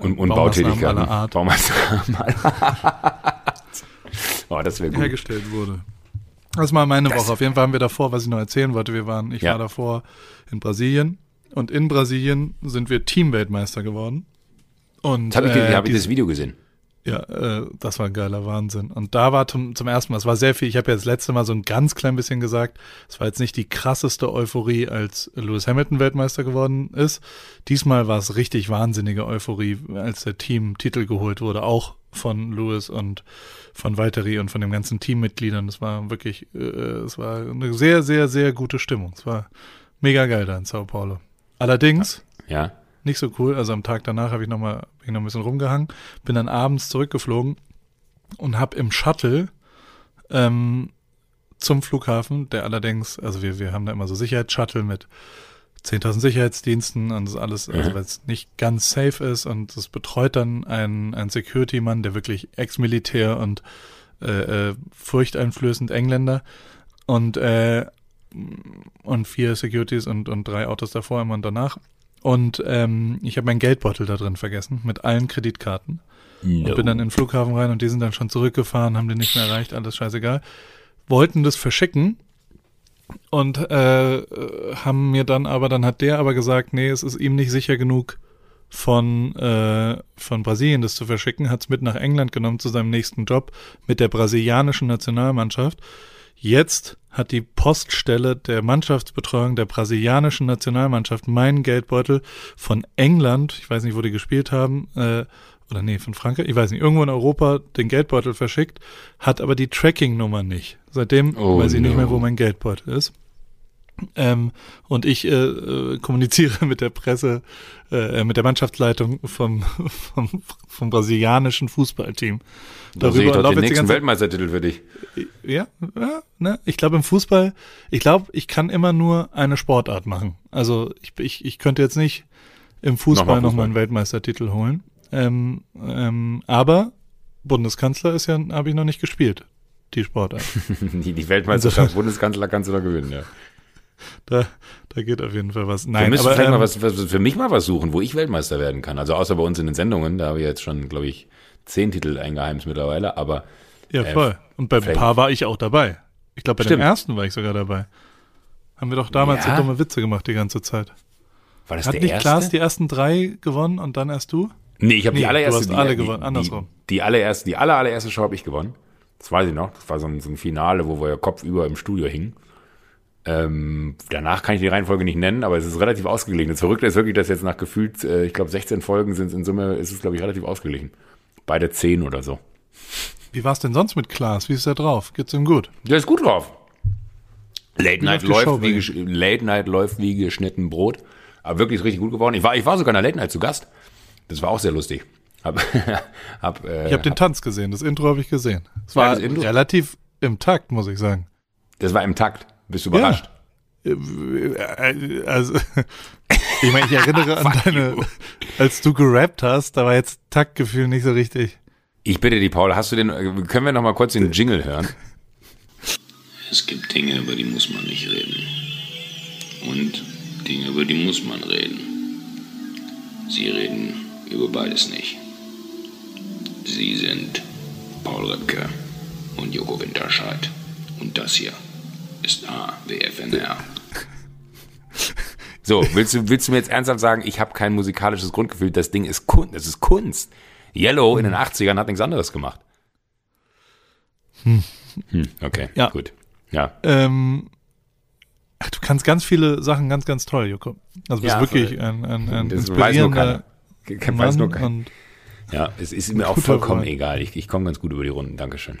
und, und Bautätigkeiten aller Art oh, das gut. hergestellt wurde. Das war meine das Woche. Auf jeden Fall haben wir davor, was ich noch erzählen wollte, wir waren, ich ja. war davor in Brasilien und in Brasilien sind wir Teamweltmeister geworden. Und habe ich, äh, hab ich das Video gesehen. Ja, äh, das war ein geiler Wahnsinn. Und da war zum, zum ersten Mal, es war sehr viel, ich habe ja das letzte Mal so ein ganz klein bisschen gesagt, es war jetzt nicht die krasseste Euphorie, als Lewis Hamilton Weltmeister geworden ist. Diesmal war es richtig wahnsinnige Euphorie, als der Team Titel geholt wurde, auch von Lewis und von Valtteri und von den ganzen Teammitgliedern. Das war wirklich, äh, es war eine sehr, sehr, sehr gute Stimmung. Es war mega geil da in Sao Paulo. Allerdings, ja. Nicht so cool. Also am Tag danach habe ich noch mal, bin ich noch ein bisschen rumgehangen, bin dann abends zurückgeflogen und habe im Shuttle ähm, zum Flughafen, der allerdings, also wir, wir haben da immer so Sicherheitsshuttle mit 10.000 Sicherheitsdiensten und das alles, also mhm. weil es nicht ganz safe ist und das betreut dann ein, ein Security-Mann, der wirklich Ex-Militär und äh, äh, furchteinflößend Engländer und äh, und vier Securities und, und drei Autos davor immer und danach. Und ähm, ich habe meinen Geldbeutel da drin vergessen mit allen Kreditkarten. No. Und bin dann in den Flughafen rein und die sind dann schon zurückgefahren, haben den nicht mehr erreicht, alles scheißegal. Wollten das verschicken und äh, haben mir dann aber, dann hat der aber gesagt, nee, es ist ihm nicht sicher genug von, äh, von Brasilien das zu verschicken, hat es mit nach England genommen zu seinem nächsten Job mit der brasilianischen Nationalmannschaft. Jetzt hat die Poststelle der Mannschaftsbetreuung der brasilianischen Nationalmannschaft meinen Geldbeutel von England, ich weiß nicht, wo die gespielt haben, äh, oder nee, von Frankreich, ich weiß nicht, irgendwo in Europa den Geldbeutel verschickt, hat aber die Tracking-Nummer nicht. Seitdem oh weiß ich no. nicht mehr, wo mein Geldbeutel ist. Ähm, und ich äh, äh, kommuniziere mit der Presse, äh, mit der Mannschaftsleitung vom, vom, vom brasilianischen Fußballteam. Da sehe ich doch den nächsten Weltmeistertitel für dich. Ja, ja ne? ich glaube im Fußball, ich glaube, ich kann immer nur eine Sportart machen. Also ich, ich, ich könnte jetzt nicht im Fußball nochmal Fußball. noch einen Weltmeistertitel holen. Ähm, ähm, aber Bundeskanzler ist ja, habe ich noch nicht gespielt, die Sportart. die, die Weltmeisterschaft also, Bundeskanzler kannst du noch gewinnen, ja. Da, da geht auf jeden Fall was. Nein, wir müssen aber, vielleicht ähm, mal was, was, für mich mal was suchen, wo ich Weltmeister werden kann. Also außer bei uns in den Sendungen, da habe ich jetzt schon, glaube ich, zehn Titel eingeheimst mittlerweile, aber. Ja, äh, voll. Und bei ein paar war ich auch dabei. Ich glaube, bei Stimmt. dem ersten war ich sogar dabei. Haben wir doch damals ja. so dumme Witze gemacht die ganze Zeit. War das Hat der nicht erste? Klaas die ersten drei gewonnen und dann erst du? Nee, ich habe nee, die allererste. Du hast alle die, gewonnen, andersrum. Die, die allererste, die aller, allererste Show habe ich gewonnen. Das weiß ich noch. Das war so ein, so ein Finale, wo wir kopfüber im Studio hingen. Ähm, danach kann ich die Reihenfolge nicht nennen, aber es ist relativ ausgeglichen. Das Verrückte ist wirklich, dass jetzt nach gefühlt, äh, ich glaube, 16 Folgen sind in Summe, ist es, glaube ich, relativ ausgeglichen. Beide 10 oder so. Wie war es denn sonst mit Klaas? Wie ist er drauf? Geht's ihm gut? Der ist gut drauf. Late Night, läuft wie, Late Night läuft wie geschnitten Brot. Aber wirklich ist richtig gut geworden. Ich war, ich war sogar in der Late Night zu Gast. Das war auch sehr lustig. Hab, hab, äh, ich habe den Tanz gesehen, das Intro habe ich gesehen. Es war relativ im Takt, muss ich sagen. Das war im Takt. Bist du überrascht? Ja. Äh, also, ich meine, ich erinnere an deine, als du gerappt hast, da war jetzt Taktgefühl nicht so richtig. Ich bitte dich, Paul, hast du den, können wir noch mal kurz den Jingle hören? Es gibt Dinge, über die muss man nicht reden. Und Dinge, über die muss man reden. Sie reden über beides nicht. Sie sind Paul Röpke und Joko Winterscheid. Und das hier ist AWFNR. So, willst du, willst du mir jetzt ernsthaft sagen, ich habe kein musikalisches Grundgefühl, das Ding ist Kunst, das ist Kunst. Yellow in den 80ern hat nichts anderes gemacht. Hm. Hm, okay, ja. gut. Ja. Ähm, du kannst ganz viele Sachen ganz, ganz toll, Joko. Also bist ja, wirklich ein, ein, ein das inspirierender weiß nur Weiß nur keiner. Ja, es ist mir auch vollkommen egal. Ich, ich komme ganz gut über die Runden. Dankeschön.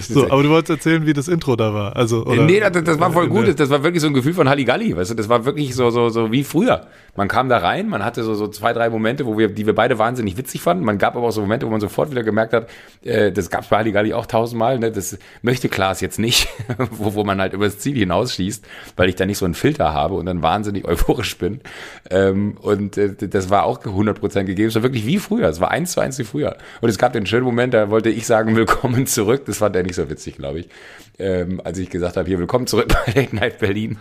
So, aber du wolltest erzählen, wie das Intro da war. Also, oder, nee, das, das war voll gut. Das war wirklich so ein Gefühl von Halligalli. Weißt du, das war wirklich so, so, so wie früher. Man kam da rein, man hatte so, so zwei, drei Momente, wo wir, die wir beide wahnsinnig witzig fanden. Man gab aber auch so Momente, wo man sofort wieder gemerkt hat, äh, das gab es bei Halligalli auch tausendmal, ne? das möchte Klaas jetzt nicht, wo, wo man halt übers Ziel hinausschießt, weil ich da nicht so einen Filter habe und dann wahnsinnig euphorisch bin. Ähm, und äh, das war auch 100% gegeben. Es war wirklich wie früher. Es war eins zu eins wie früher. Und es gab den schönen Moment, da wollte ich sagen, willkommen zurück. Das fand er nicht so witzig, glaube ich. Ähm, als ich gesagt habe, hier, willkommen zurück bei Late Night Berlin,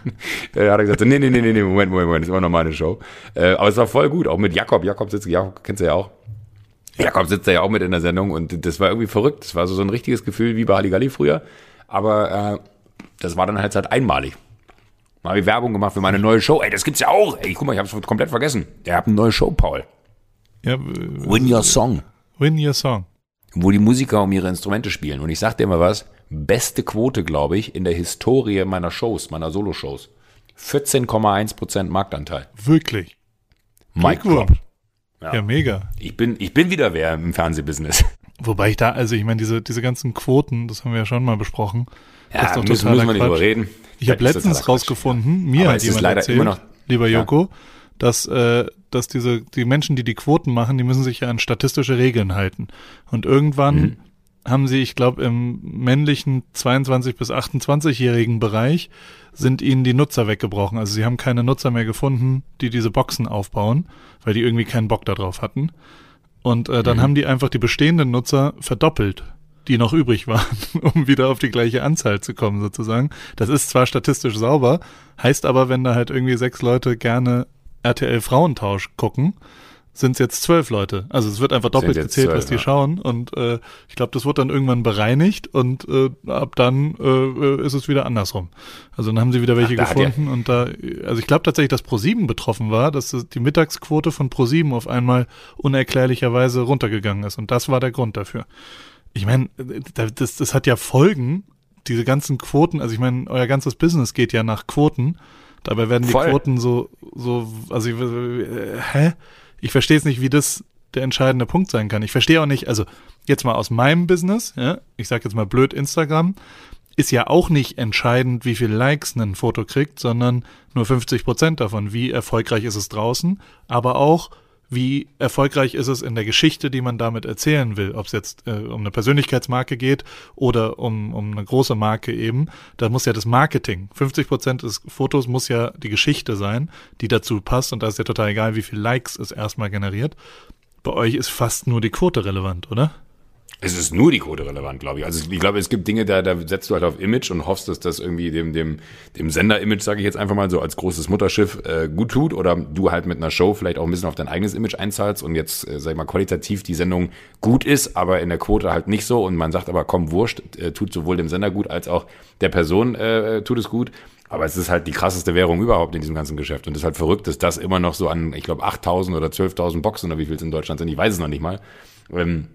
äh, hat er gesagt, nee, nee, nee, nee, Moment, Moment, Moment, das ist immer noch meine Show. Äh, aber es war voll gut, auch mit Jakob. Jakob sitzt, Jakob kennst du ja auch. Jakob sitzt da ja auch mit in der Sendung und das war irgendwie verrückt. Das war so, so ein richtiges Gefühl wie bei Halligalli früher. Aber äh, das war dann halt halt einmalig. Mal habe ich Werbung gemacht für meine neue Show. Ey, das gibt's ja auch. Ey, guck mal, ich hab's komplett vergessen. Der hat eine neue Show, Paul. Ja, Win Your Song. Win Your Song. Wo die Musiker um ihre Instrumente spielen. Und ich sag dir mal was, beste Quote, glaube ich, in der Historie meiner Shows, meiner Solo-Shows. 14,1% Marktanteil. Wirklich? Mike Drop. Ja. ja, mega. Ich bin, ich bin wieder wer im Fernsehbusiness. Wobei ich da, also ich meine, diese, diese ganzen Quoten, das haben wir ja schon mal besprochen. Ja, das ist doch müssen, müssen wir nicht drüber reden. Ich habe letztens rausgefunden, mir hat jemand erzählt, noch, lieber Joko, ja. Dass, äh, dass diese, die Menschen, die die Quoten machen, die müssen sich ja an statistische Regeln halten. Und irgendwann mhm. haben sie, ich glaube, im männlichen 22 bis 28-jährigen Bereich sind ihnen die Nutzer weggebrochen. Also sie haben keine Nutzer mehr gefunden, die diese Boxen aufbauen, weil die irgendwie keinen Bock darauf hatten. Und äh, dann mhm. haben die einfach die bestehenden Nutzer verdoppelt, die noch übrig waren, um wieder auf die gleiche Anzahl zu kommen, sozusagen. Das ist zwar statistisch sauber, heißt aber, wenn da halt irgendwie sechs Leute gerne RTL Frauentausch gucken, sind es jetzt zwölf Leute. Also es wird einfach doppelt gezählt, 12, was die ja. schauen. Und äh, ich glaube, das wird dann irgendwann bereinigt und äh, ab dann äh, ist es wieder andersrum. Also dann haben sie wieder welche Ach, gefunden und da, also ich glaube tatsächlich, dass Pro7 betroffen war, dass die Mittagsquote von Pro7 auf einmal unerklärlicherweise runtergegangen ist. Und das war der Grund dafür. Ich meine, das, das hat ja Folgen, diese ganzen Quoten, also ich meine, euer ganzes Business geht ja nach Quoten. Dabei werden die Voll. Quoten so, so, also äh, hä? ich verstehe es nicht, wie das der entscheidende Punkt sein kann. Ich verstehe auch nicht, also jetzt mal aus meinem Business, ja, ich sage jetzt mal blöd Instagram, ist ja auch nicht entscheidend, wie viel Likes ein Foto kriegt, sondern nur 50 Prozent davon. Wie erfolgreich ist es draußen, aber auch wie erfolgreich ist es in der Geschichte, die man damit erzählen will, ob es jetzt äh, um eine Persönlichkeitsmarke geht oder um, um eine große Marke eben. Da muss ja das Marketing, 50 Prozent des Fotos muss ja die Geschichte sein, die dazu passt und da ist ja total egal, wie viel Likes es erstmal generiert. Bei euch ist fast nur die Quote relevant, oder? Es ist nur die Quote relevant, glaube ich. Also ich glaube, es gibt Dinge, da, da setzt du halt auf Image und hoffst, dass das irgendwie dem, dem, dem Sender-Image, sage ich jetzt einfach mal so, als großes Mutterschiff äh, gut tut. Oder du halt mit einer Show vielleicht auch ein bisschen auf dein eigenes Image einzahlst und jetzt, äh, sag ich mal, qualitativ die Sendung gut ist, aber in der Quote halt nicht so. Und man sagt aber, komm, wurscht, äh, tut sowohl dem Sender gut als auch der Person äh, tut es gut. Aber es ist halt die krasseste Währung überhaupt in diesem ganzen Geschäft. Und es ist halt verrückt, dass das immer noch so an, ich glaube, 8.000 oder 12.000 Boxen oder wie viel es in Deutschland sind, ich weiß es noch nicht mal. Ähm,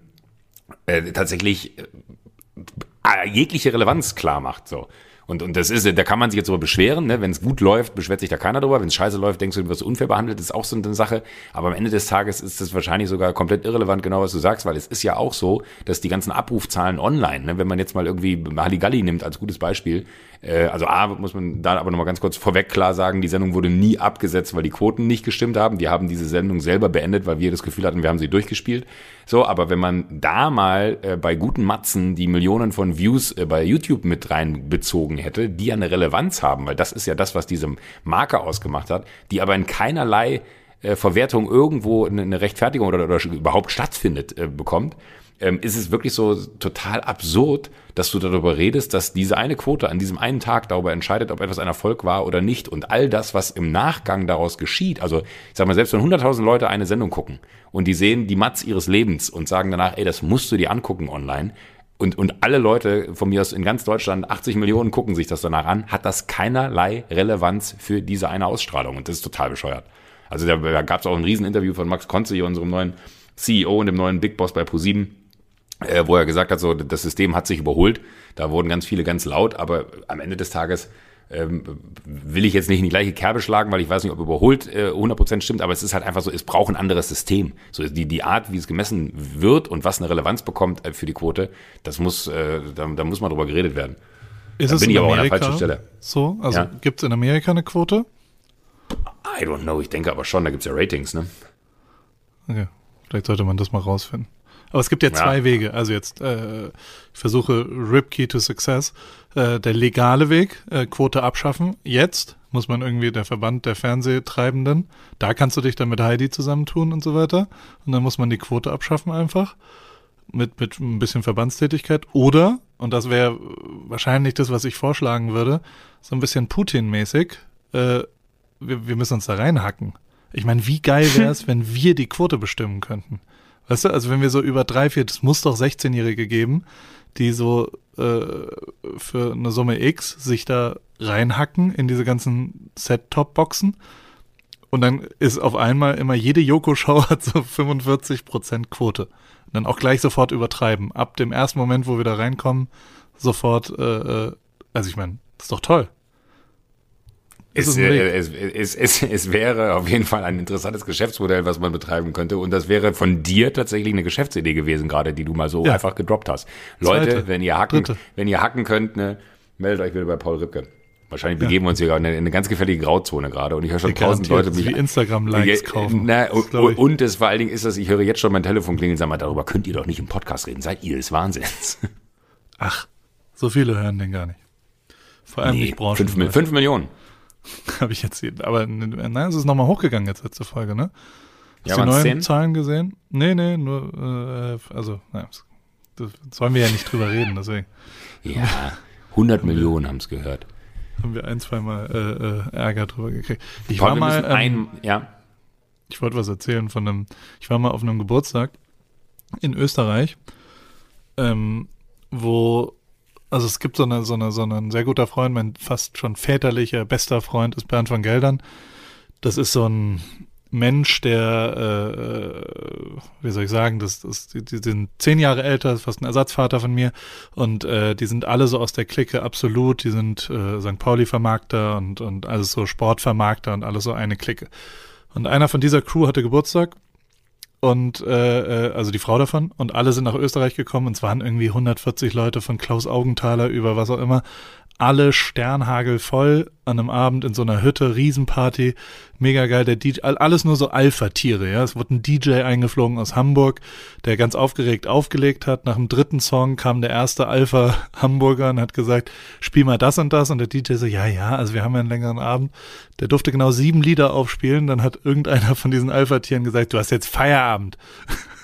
äh, tatsächlich äh, jegliche Relevanz klar macht. So. Und, und das ist, da kann man sich jetzt darüber beschweren, ne? wenn es gut läuft, beschwert sich da keiner drüber. Wenn es scheiße läuft, denkst du, du wirst unfair behandelt, das ist auch so eine Sache. Aber am Ende des Tages ist das wahrscheinlich sogar komplett irrelevant, genau was du sagst, weil es ist ja auch so, dass die ganzen Abrufzahlen online, ne? wenn man jetzt mal irgendwie Halligalli nimmt als gutes Beispiel, äh, also A, muss man da aber nochmal ganz kurz vorweg klar sagen, die Sendung wurde nie abgesetzt, weil die Quoten nicht gestimmt haben. Wir haben diese Sendung selber beendet, weil wir das Gefühl hatten, wir haben sie durchgespielt. So, aber wenn man da mal äh, bei guten Matzen die Millionen von Views äh, bei YouTube mit reinbezogen hätte, die ja eine Relevanz haben, weil das ist ja das, was diese Marke ausgemacht hat, die aber in keinerlei äh, Verwertung irgendwo eine Rechtfertigung oder, oder überhaupt stattfindet, äh, bekommt, ähm, ist es wirklich so total absurd, dass du darüber redest, dass diese eine Quote an diesem einen Tag darüber entscheidet, ob etwas ein Erfolg war oder nicht. Und all das, was im Nachgang daraus geschieht, also ich sag mal, selbst wenn 100.000 Leute eine Sendung gucken und die sehen die Matz ihres Lebens und sagen danach, ey, das musst du dir angucken online, und, und alle Leute von mir aus in ganz Deutschland, 80 Millionen gucken sich das danach an, hat das keinerlei Relevanz für diese eine Ausstrahlung. Und das ist total bescheuert. Also da, da gab es auch ein Rieseninterview von Max Konze, hier unserem neuen CEO und dem neuen Big Boss bei ProSieben äh, wo er gesagt hat, so das System hat sich überholt. Da wurden ganz viele ganz laut, aber am Ende des Tages ähm, will ich jetzt nicht in die gleiche Kerbe schlagen, weil ich weiß nicht, ob überholt äh, 100% stimmt, aber es ist halt einfach so, es braucht ein anderes System. So die, die Art, wie es gemessen wird und was eine Relevanz bekommt äh, für die Quote, das muss, äh, da, da muss mal drüber geredet werden. Ist da bin in ich aber Amerika an der falschen Stelle. So, also ja? gibt es in Amerika eine Quote? I don't know, ich denke aber schon, da gibt es ja Ratings, ne? Okay, vielleicht sollte man das mal rausfinden. Aber es gibt ja zwei ja. Wege. Also jetzt, äh, ich versuche Ripkey to Success. Äh, der legale Weg, äh, Quote abschaffen. Jetzt muss man irgendwie der Verband der Fernsehtreibenden, da kannst du dich dann mit Heidi zusammentun und so weiter. Und dann muss man die Quote abschaffen einfach. Mit, mit ein bisschen Verbandstätigkeit. Oder, und das wäre wahrscheinlich das, was ich vorschlagen würde, so ein bisschen Putin-mäßig, äh, wir, wir müssen uns da reinhacken. Ich meine, wie geil wäre es, wenn wir die Quote bestimmen könnten? Weißt du, also wenn wir so über drei, vier, es muss doch 16-Jährige geben, die so äh, für eine Summe X sich da reinhacken in diese ganzen Set-Top-Boxen. Und dann ist auf einmal immer jede Joko-Show hat so 45% Quote. Und dann auch gleich sofort übertreiben. Ab dem ersten Moment, wo wir da reinkommen, sofort, äh, äh also ich meine, das ist doch toll. Es, es, es, es, es wäre auf jeden Fall ein interessantes Geschäftsmodell, was man betreiben könnte. Und das wäre von dir tatsächlich eine Geschäftsidee gewesen, gerade die du mal so ja. einfach gedroppt hast. Leute, Zweite, wenn ihr hacken, Dritte. wenn ihr hacken könnt, ne, meldet euch wieder bei Paul Ripke. Wahrscheinlich begeben ja. wir uns hier in eine, in eine ganz gefährliche Grauzone gerade und ich höre schon tausend Leute mich. Wie Instagram-Likes kaufen. Na, und, und es vor allen Dingen ist das, ich höre jetzt schon mein Telefon klingeln, sag mal, darüber könnt ihr doch nicht im Podcast reden. Seid ihr des Wahnsinns? Ach, so viele hören den gar nicht. Vor allem nee, nicht Branchen. Fünf, fünf Millionen. Habe ich jetzt. Aber nein, es ist nochmal hochgegangen jetzt letzte Folge, ne? Hast ja, du die neuen 10? Zahlen gesehen? Nee, nee, nur, äh, also, nein, das, sollen wir ja nicht drüber reden, deswegen. Ja, 100 Millionen haben es gehört haben wir ein, zweimal äh, äh, Ärger drüber gekriegt. Ich Paul, war mal, ähm, ein, ja. Ich wollte was erzählen von einem, ich war mal auf einem Geburtstag in Österreich, ähm, wo, also es gibt so eine, so eine, so ein sehr guter Freund, mein fast schon väterlicher, bester Freund ist Bernd von Geldern. Das ist so ein Mensch, der, äh, äh, wie soll ich sagen, das, das, die, die sind zehn Jahre älter, ist fast ein Ersatzvater von mir und äh, die sind alle so aus der Clique absolut, die sind äh, St. Pauli-Vermarkter und, und alles so Sportvermarkter und alles so eine Clique. Und einer von dieser Crew hatte Geburtstag und äh, äh also die Frau davon. Und alle sind nach Österreich gekommen. Und es waren irgendwie 140 Leute von Klaus Augenthaler über was auch immer. Alle Sternhagel voll an einem Abend in so einer Hütte, Riesenparty, mega geil, der DJ, alles nur so Alpha-Tiere, ja. Es wurde ein DJ eingeflogen aus Hamburg, der ganz aufgeregt aufgelegt hat. Nach dem dritten Song kam der erste Alpha-Hamburger und hat gesagt, spiel mal das und das. Und der DJ so, ja, ja, also wir haben ja einen längeren Abend. Der durfte genau sieben Lieder aufspielen. Dann hat irgendeiner von diesen Alpha-Tieren gesagt, du hast jetzt Feierabend.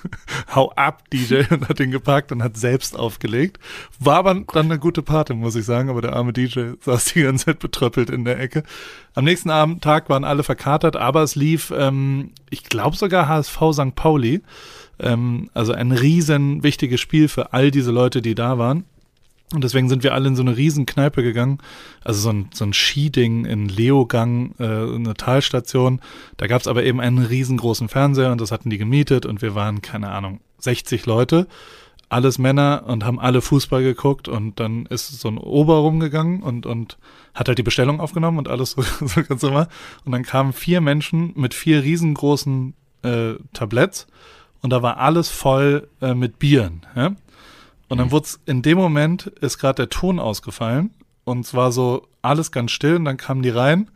hau ab, DJ, und hat ihn gepackt und hat selbst aufgelegt. War aber dann eine gute Party, muss ich sagen, aber der arme DJ saß die ganze Zeit betröppelt in der Ecke. Am nächsten Abend, Tag waren alle verkatert, aber es lief, ähm, ich glaube sogar HSV St. Pauli. Ähm, also ein riesen wichtiges Spiel für all diese Leute, die da waren. Und deswegen sind wir alle in so eine riesen Kneipe gegangen, also so ein, so ein Skiding in Leogang, äh, eine Talstation. Da gab's aber eben einen riesengroßen Fernseher und das hatten die gemietet und wir waren, keine Ahnung, 60 Leute, alles Männer und haben alle Fußball geguckt und dann ist so ein Ober rumgegangen und, und hat halt die Bestellung aufgenommen und alles so, so ganz immer. Und dann kamen vier Menschen mit vier riesengroßen äh, Tabletts und da war alles voll äh, mit Bieren, ja. Und dann mhm. wurde es in dem Moment ist gerade der Ton ausgefallen und zwar so alles ganz still und dann kamen die rein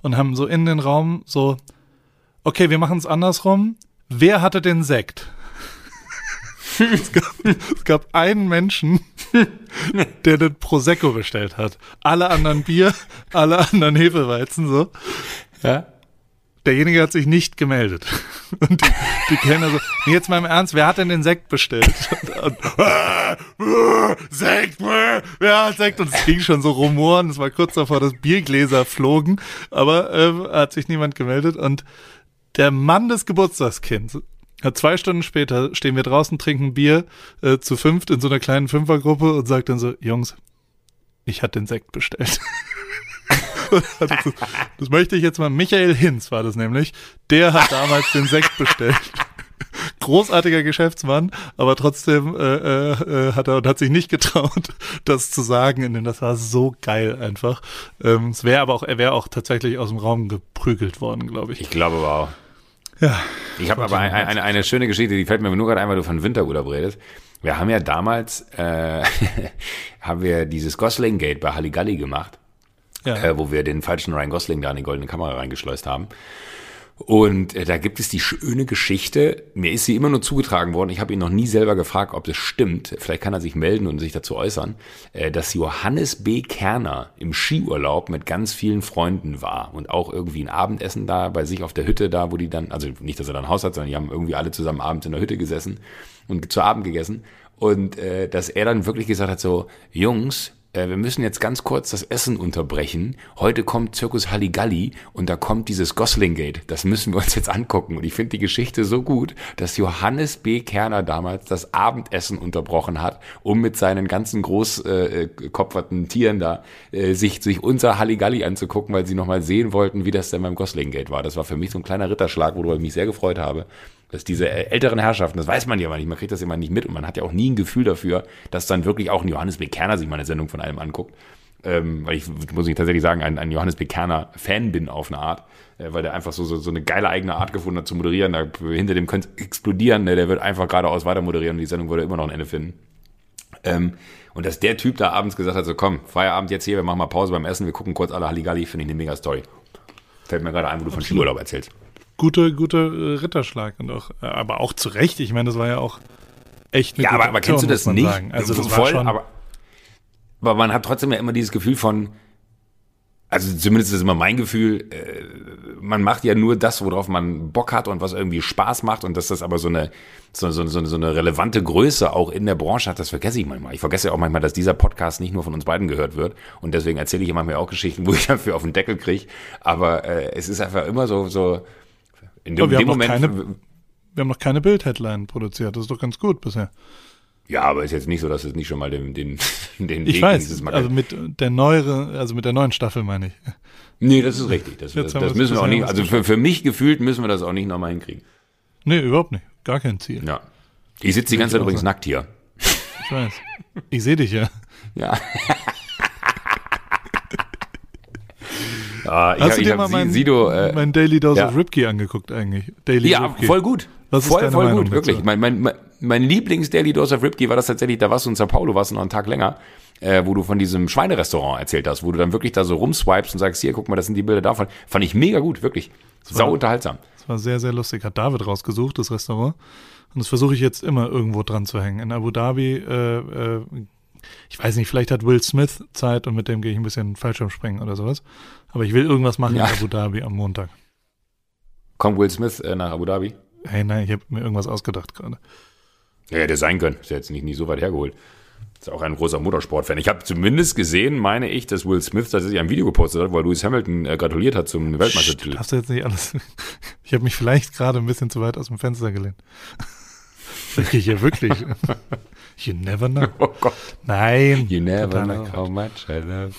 und haben so in den Raum so okay, wir machen es andersrum. Wer hatte den Sekt? es, gab, es gab einen Menschen, der den Prosecco bestellt hat. Alle anderen Bier, alle anderen Hefeweizen so. Ja derjenige hat sich nicht gemeldet. Und die, die Kellner so, nee, jetzt mal im Ernst, wer hat denn den Sekt bestellt? Und, und, Sekt, wer hat Sekt? Und es ging schon so rumoren, es war kurz davor, dass Biergläser flogen, aber äh, hat sich niemand gemeldet. Und der Mann des Geburtstagskinds hat zwei Stunden später, stehen wir draußen, trinken Bier äh, zu fünft in so einer kleinen Fünfergruppe und sagt dann so, Jungs, ich hatte den Sekt bestellt. das, das möchte ich jetzt mal. Michael Hinz war das nämlich. Der hat damals den Sekt bestellt. Großartiger Geschäftsmann, aber trotzdem äh, äh, hat er und hat sich nicht getraut, das zu sagen. Denn das war so geil einfach. Ähm, es wäre aber auch, er wäre auch tatsächlich aus dem Raum geprügelt worden, glaube ich. Ich glaube wow. Ja. Ich habe aber eine, eine, eine schöne Geschichte, die fällt mir nur gerade ein, weil du von Winterurlaub redest. Wir haben ja damals, äh, haben wir dieses Gosling Gate bei Halligalli gemacht ja. äh, wo wir den falschen Ryan Gosling da in die goldene Kamera reingeschleust haben. Und äh, da gibt es die schöne Geschichte, mir ist sie immer nur zugetragen worden, ich habe ihn noch nie selber gefragt, ob das stimmt, vielleicht kann er sich melden und sich dazu äußern, äh, dass Johannes B. Kerner im Skiurlaub mit ganz vielen Freunden war und auch irgendwie ein Abendessen da bei sich auf der Hütte da, wo die dann, also nicht, dass er da ein Haus hat, sondern die haben irgendwie alle zusammen abends in der Hütte gesessen und zu Abend gegessen. Und äh, dass er dann wirklich gesagt hat, so, Jungs, äh, wir müssen jetzt ganz kurz das Essen unterbrechen. Heute kommt Zirkus Halligalli und da kommt dieses Gosling-Gate. Das müssen wir uns jetzt angucken. Und ich finde die Geschichte so gut, dass Johannes B. Kerner damals das Abendessen unterbrochen hat, um mit seinen ganzen großkopferten äh, Tieren da äh, sich, sich unser Halligalli anzugucken, weil sie nochmal sehen wollten, wie das denn beim Gosling-Gate war. Das war für mich so ein kleiner Ritterschlag, worüber ich mich sehr gefreut habe dass diese älteren Herrschaften, das weiß man ja immer nicht, man kriegt das immer nicht mit und man hat ja auch nie ein Gefühl dafür, dass dann wirklich auch ein Johannes B. Kerner sich mal eine Sendung von einem anguckt. ähm, weil ich, muss ich tatsächlich sagen, ein, ein Johannes B. Kerner Fan bin auf eine Art, äh, weil der einfach so, so, so eine geile eigene Art gefunden hat zu moderieren. Da, hinter dem könnte explodieren, ne? der wird einfach geradeaus weiter moderieren und die Sendung würde immer noch ein Ende finden. Ähm, und dass der Typ da abends gesagt hat, so komm, Feierabend jetzt hier, wir machen mal Pause beim Essen, wir gucken kurz alle Halligalli, finde ich eine mega Story. Fällt mir gerade ein, wo du von Skiurlaub erzählst. Gute, gute äh, Ritterschlag und auch, äh, aber auch zu Recht. Ich meine, das war ja auch echt eine Ja, aber, aber kennst du das nicht? Sagen. Also das Voll, war schon, aber, aber man hat trotzdem ja immer dieses Gefühl von, also zumindest ist immer mein Gefühl, äh, man macht ja nur das, worauf man Bock hat und was irgendwie Spaß macht und dass das aber so eine, so, so, so, so eine relevante Größe auch in der Branche hat, das vergesse ich manchmal. Ich vergesse ja auch manchmal, dass dieser Podcast nicht nur von uns beiden gehört wird und deswegen erzähle ich manchmal auch Geschichten, wo ich dafür auf den Deckel kriege, aber äh, es ist einfach immer so, so in dem, dem Moment... Keine, wir haben noch keine Bild-Headline produziert, das ist doch ganz gut bisher. Ja, aber ist jetzt nicht so, dass es nicht schon mal den, den, den ich Weg weiß, dieses Also mit der neuere, also mit der neuen Staffel meine ich. Nee, das ist richtig. Das, das, das müssen wir auch nicht, also für, für mich gefühlt müssen wir das auch nicht nochmal hinkriegen. Nee, überhaupt nicht. Gar kein Ziel. Ja. Ich sitze die ganze Zeit übrigens nackt hier. Ich weiß. Ich sehe dich ja. Ja. Ah, Hast ich, du dir mal mein, Sido, äh, mein Daily Dose ja. of Ripkey angeguckt eigentlich? Daily ja, Ripkey. voll gut. Was voll, voll Meinung gut, wirklich. Mein, mein, mein Lieblings-Daily Dose of Ripkey war das tatsächlich, da warst du in Sao Paulo, warst du noch einen Tag länger, äh, wo du von diesem Schweinerestaurant erzählt hast, wo du dann wirklich da so rumswipest und sagst, hier, guck mal, das sind die Bilder davon. Fand ich mega gut, wirklich. Das Sau war, unterhaltsam. Das war sehr, sehr lustig. Hat David rausgesucht, das Restaurant. Und das versuche ich jetzt immer irgendwo dran zu hängen. In Abu Dhabi, äh, äh, ich weiß nicht, vielleicht hat Will Smith Zeit und mit dem gehe ich ein bisschen Fallschirmspringen oder sowas. Aber ich will irgendwas machen ja. in Abu Dhabi am Montag. Kommt Will Smith äh, nach Abu Dhabi? Hey, nein, ich habe mir irgendwas ausgedacht gerade. Ja, hätte sein können. Ist ja jetzt nicht, nicht so weit hergeholt. Ist auch ein großer Motorsportfan. Ich habe zumindest gesehen, meine ich, dass Will Smith tatsächlich ein Video gepostet hat, weil Lewis Hamilton äh, gratuliert hat zum Weltmeistertitel. Darfst du jetzt nicht alles. Ich habe mich vielleicht gerade ein bisschen zu weit aus dem Fenster gelehnt. Ja, wirklich. You never know. Oh Gott. Nein. You never know how much I love.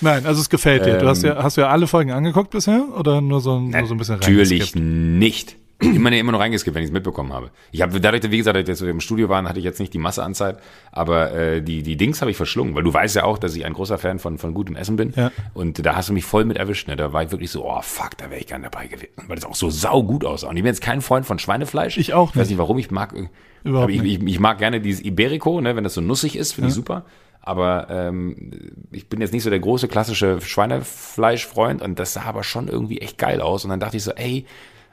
Nein, also es gefällt dir. Du hast ja, ähm. hast du ja alle Folgen angeguckt bisher oder nur so, nur so ein bisschen rein? Natürlich nicht immer, immer nur reingeskippt, wenn ich es mitbekommen habe. Ich habe dadurch, wie gesagt, dass wir im Studio waren, hatte ich jetzt nicht die Masse an Zeit, aber äh, die, die Dings habe ich verschlungen, weil du weißt ja auch, dass ich ein großer Fan von, von gutem Essen bin. Ja. Und da hast du mich voll mit erwischt. Ne? Da war ich wirklich so, oh fuck, da wäre ich gern dabei gewesen. Weil das auch so sau gut aussah. Und ich bin jetzt kein Freund von Schweinefleisch. Ich auch nicht. Ich weiß nicht, warum ich mag. Äh, Überhaupt ich, ich, ich, mag gerne dieses Iberico, ne, wenn das so nussig ist, finde ja. ich super. Aber ähm, ich bin jetzt nicht so der große klassische Schweinefleischfreund und das sah aber schon irgendwie echt geil aus. Und dann dachte ich so, ey,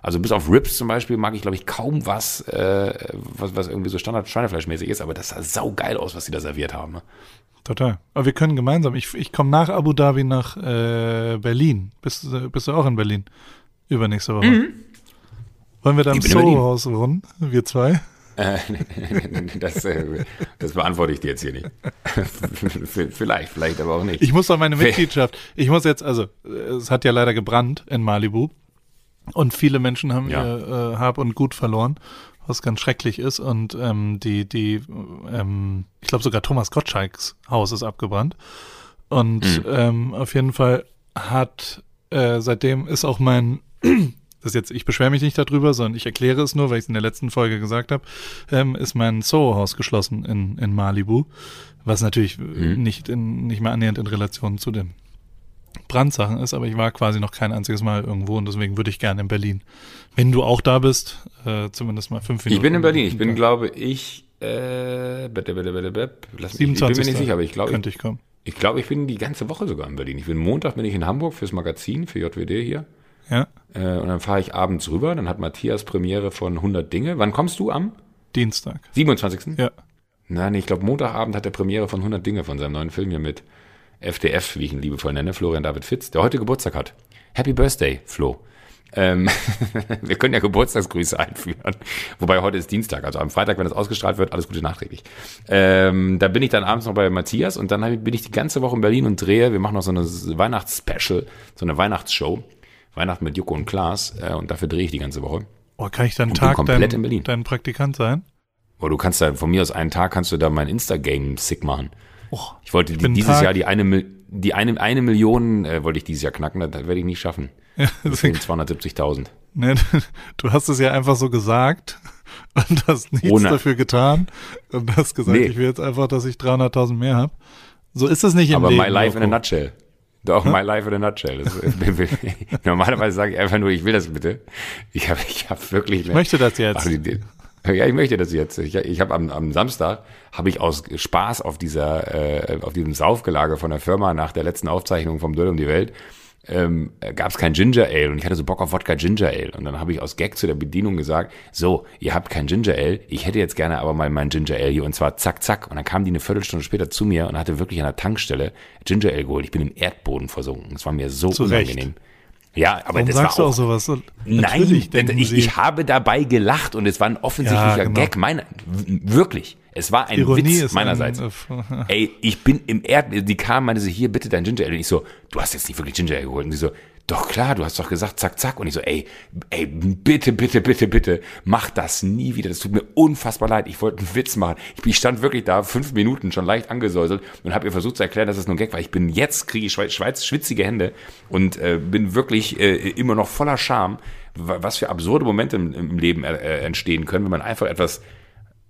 also bis auf Rips zum Beispiel mag ich, glaube ich, kaum was, äh, was, was irgendwie so Standard Schweinefleischmäßig ist, aber das sah sau geil aus, was sie da serviert haben. Ne? Total. Aber wir können gemeinsam. Ich, ich komme nach Abu Dhabi nach äh, Berlin. Bist, bist du auch in Berlin? Übernächste Woche. Mhm. Wollen wir da im Soho-Haus wohnen? Wir zwei? Äh, das, äh, das beantworte ich dir jetzt hier nicht. vielleicht, vielleicht aber auch nicht. Ich muss doch meine Mitgliedschaft. Ich muss jetzt, also, es hat ja leider gebrannt in Malibu. Und viele Menschen haben ja. ihr äh, Hab und Gut verloren, was ganz schrecklich ist. Und ähm, die, die, ähm, ich glaube sogar Thomas Gottschalks Haus ist abgebrannt. Und mhm. ähm, auf jeden Fall hat äh, seitdem ist auch mein das jetzt, ich beschwere mich nicht darüber, sondern ich erkläre es nur, weil ich es in der letzten Folge gesagt habe, ähm, ist mein Soho-Haus geschlossen in, in Malibu, was natürlich mhm. nicht, in, nicht mehr annähernd in Relation zu dem Brandsachen ist, aber ich war quasi noch kein einziges Mal irgendwo und deswegen würde ich gerne in Berlin. Wenn du auch da bist, äh, zumindest mal fünf Minuten. Ich bin in Berlin. Ich bin, glaube ich, äh, bitte, bitte, bitte, bitte. Lass mich, ich bin mir nicht sicher, aber ich glaube, könnte ich kommen. Ich glaube, ich bin die ganze Woche sogar in Berlin. Ich bin Montag bin ich in Hamburg fürs Magazin, für JWD hier. Ja. Äh, und dann fahre ich abends rüber. Dann hat Matthias Premiere von 100 Dinge. Wann kommst du am? Dienstag. 27. Ja. Nein, ich glaube, Montagabend hat er Premiere von 100 Dinge von seinem neuen Film hier mit. FDF, wie ich ihn liebevoll nenne, Florian David Fitz, der heute Geburtstag hat. Happy Birthday, Flo. Ähm, wir können ja Geburtstagsgrüße einführen. Wobei heute ist Dienstag, also am Freitag, wenn das ausgestrahlt wird, alles Gute nachträglich. Ähm, da bin ich dann abends noch bei Matthias und dann bin ich die ganze Woche in Berlin und drehe. Wir machen noch so eine Weihnachtsspecial, so eine Weihnachtsshow. Weihnachten mit Joko und Klaas äh, und dafür drehe ich die ganze Woche. Oh, kann ich dann einen Tag dein, dein Praktikant sein? Oh, du kannst da, von mir aus einen Tag kannst du da mein Insta-Game sick machen. Oh, ich wollte ich dieses Tag, Jahr die eine, die eine, eine Million äh, wollte ich dieses Jahr knacken, das, das werde ich nicht schaffen. Ja, Deswegen 270.000. Ne, du hast es ja einfach so gesagt und hast nichts Ohne. dafür getan und hast gesagt, nee. ich will jetzt einfach, dass ich 300.000 mehr habe. So ist es nicht im Aber Leben. my life in a nutshell. Doch, my life in a nutshell. Das, normalerweise sage ich einfach nur, ich will das bitte. Ich habe ich hab wirklich. Ich möchte das jetzt. Ach, die, ja, ich möchte das jetzt. Ich, ich habe am, am Samstag habe ich aus Spaß auf dieser äh, auf diesem Saufgelage von der Firma nach der letzten Aufzeichnung vom Duell um die Welt ähm, gab es kein Ginger Ale und ich hatte so Bock auf Wodka Ginger Ale und dann habe ich aus Gag zu der Bedienung gesagt, so, ihr habt kein Ginger Ale, ich hätte jetzt gerne aber mal mein Ginger Ale hier und zwar zack, zack und dann kam die eine Viertelstunde später zu mir und hatte wirklich an der Tankstelle Ginger Ale geholt. Ich bin im Erdboden versunken. Das war mir so zu unangenehm. Ja, aber Warum das sagst war auch, du auch sowas? Nein, ich, ich, habe dabei gelacht und es war ein offensichtlicher ja, genau. Gag meiner, wirklich. Es war ein Ironie Witz meinerseits. Ein, Ey, ich bin im Erd, die kam, meinte so, hier bitte dein Ginger Ale. Und ich so, du hast jetzt nicht wirklich Ginger Ale geholt. Und sie so, doch klar, du hast doch gesagt, zack, zack. Und ich so, ey, ey, bitte, bitte, bitte, bitte, mach das nie wieder. Das tut mir unfassbar leid. Ich wollte einen Witz machen. Ich stand wirklich da fünf Minuten schon leicht angesäuselt und habe ihr versucht zu erklären, dass es nur ein Gag war. Ich bin jetzt, kriege ich Schweiz, schwitzige Hände und äh, bin wirklich äh, immer noch voller Scham, was für absurde Momente im, im Leben äh, entstehen können, wenn man einfach etwas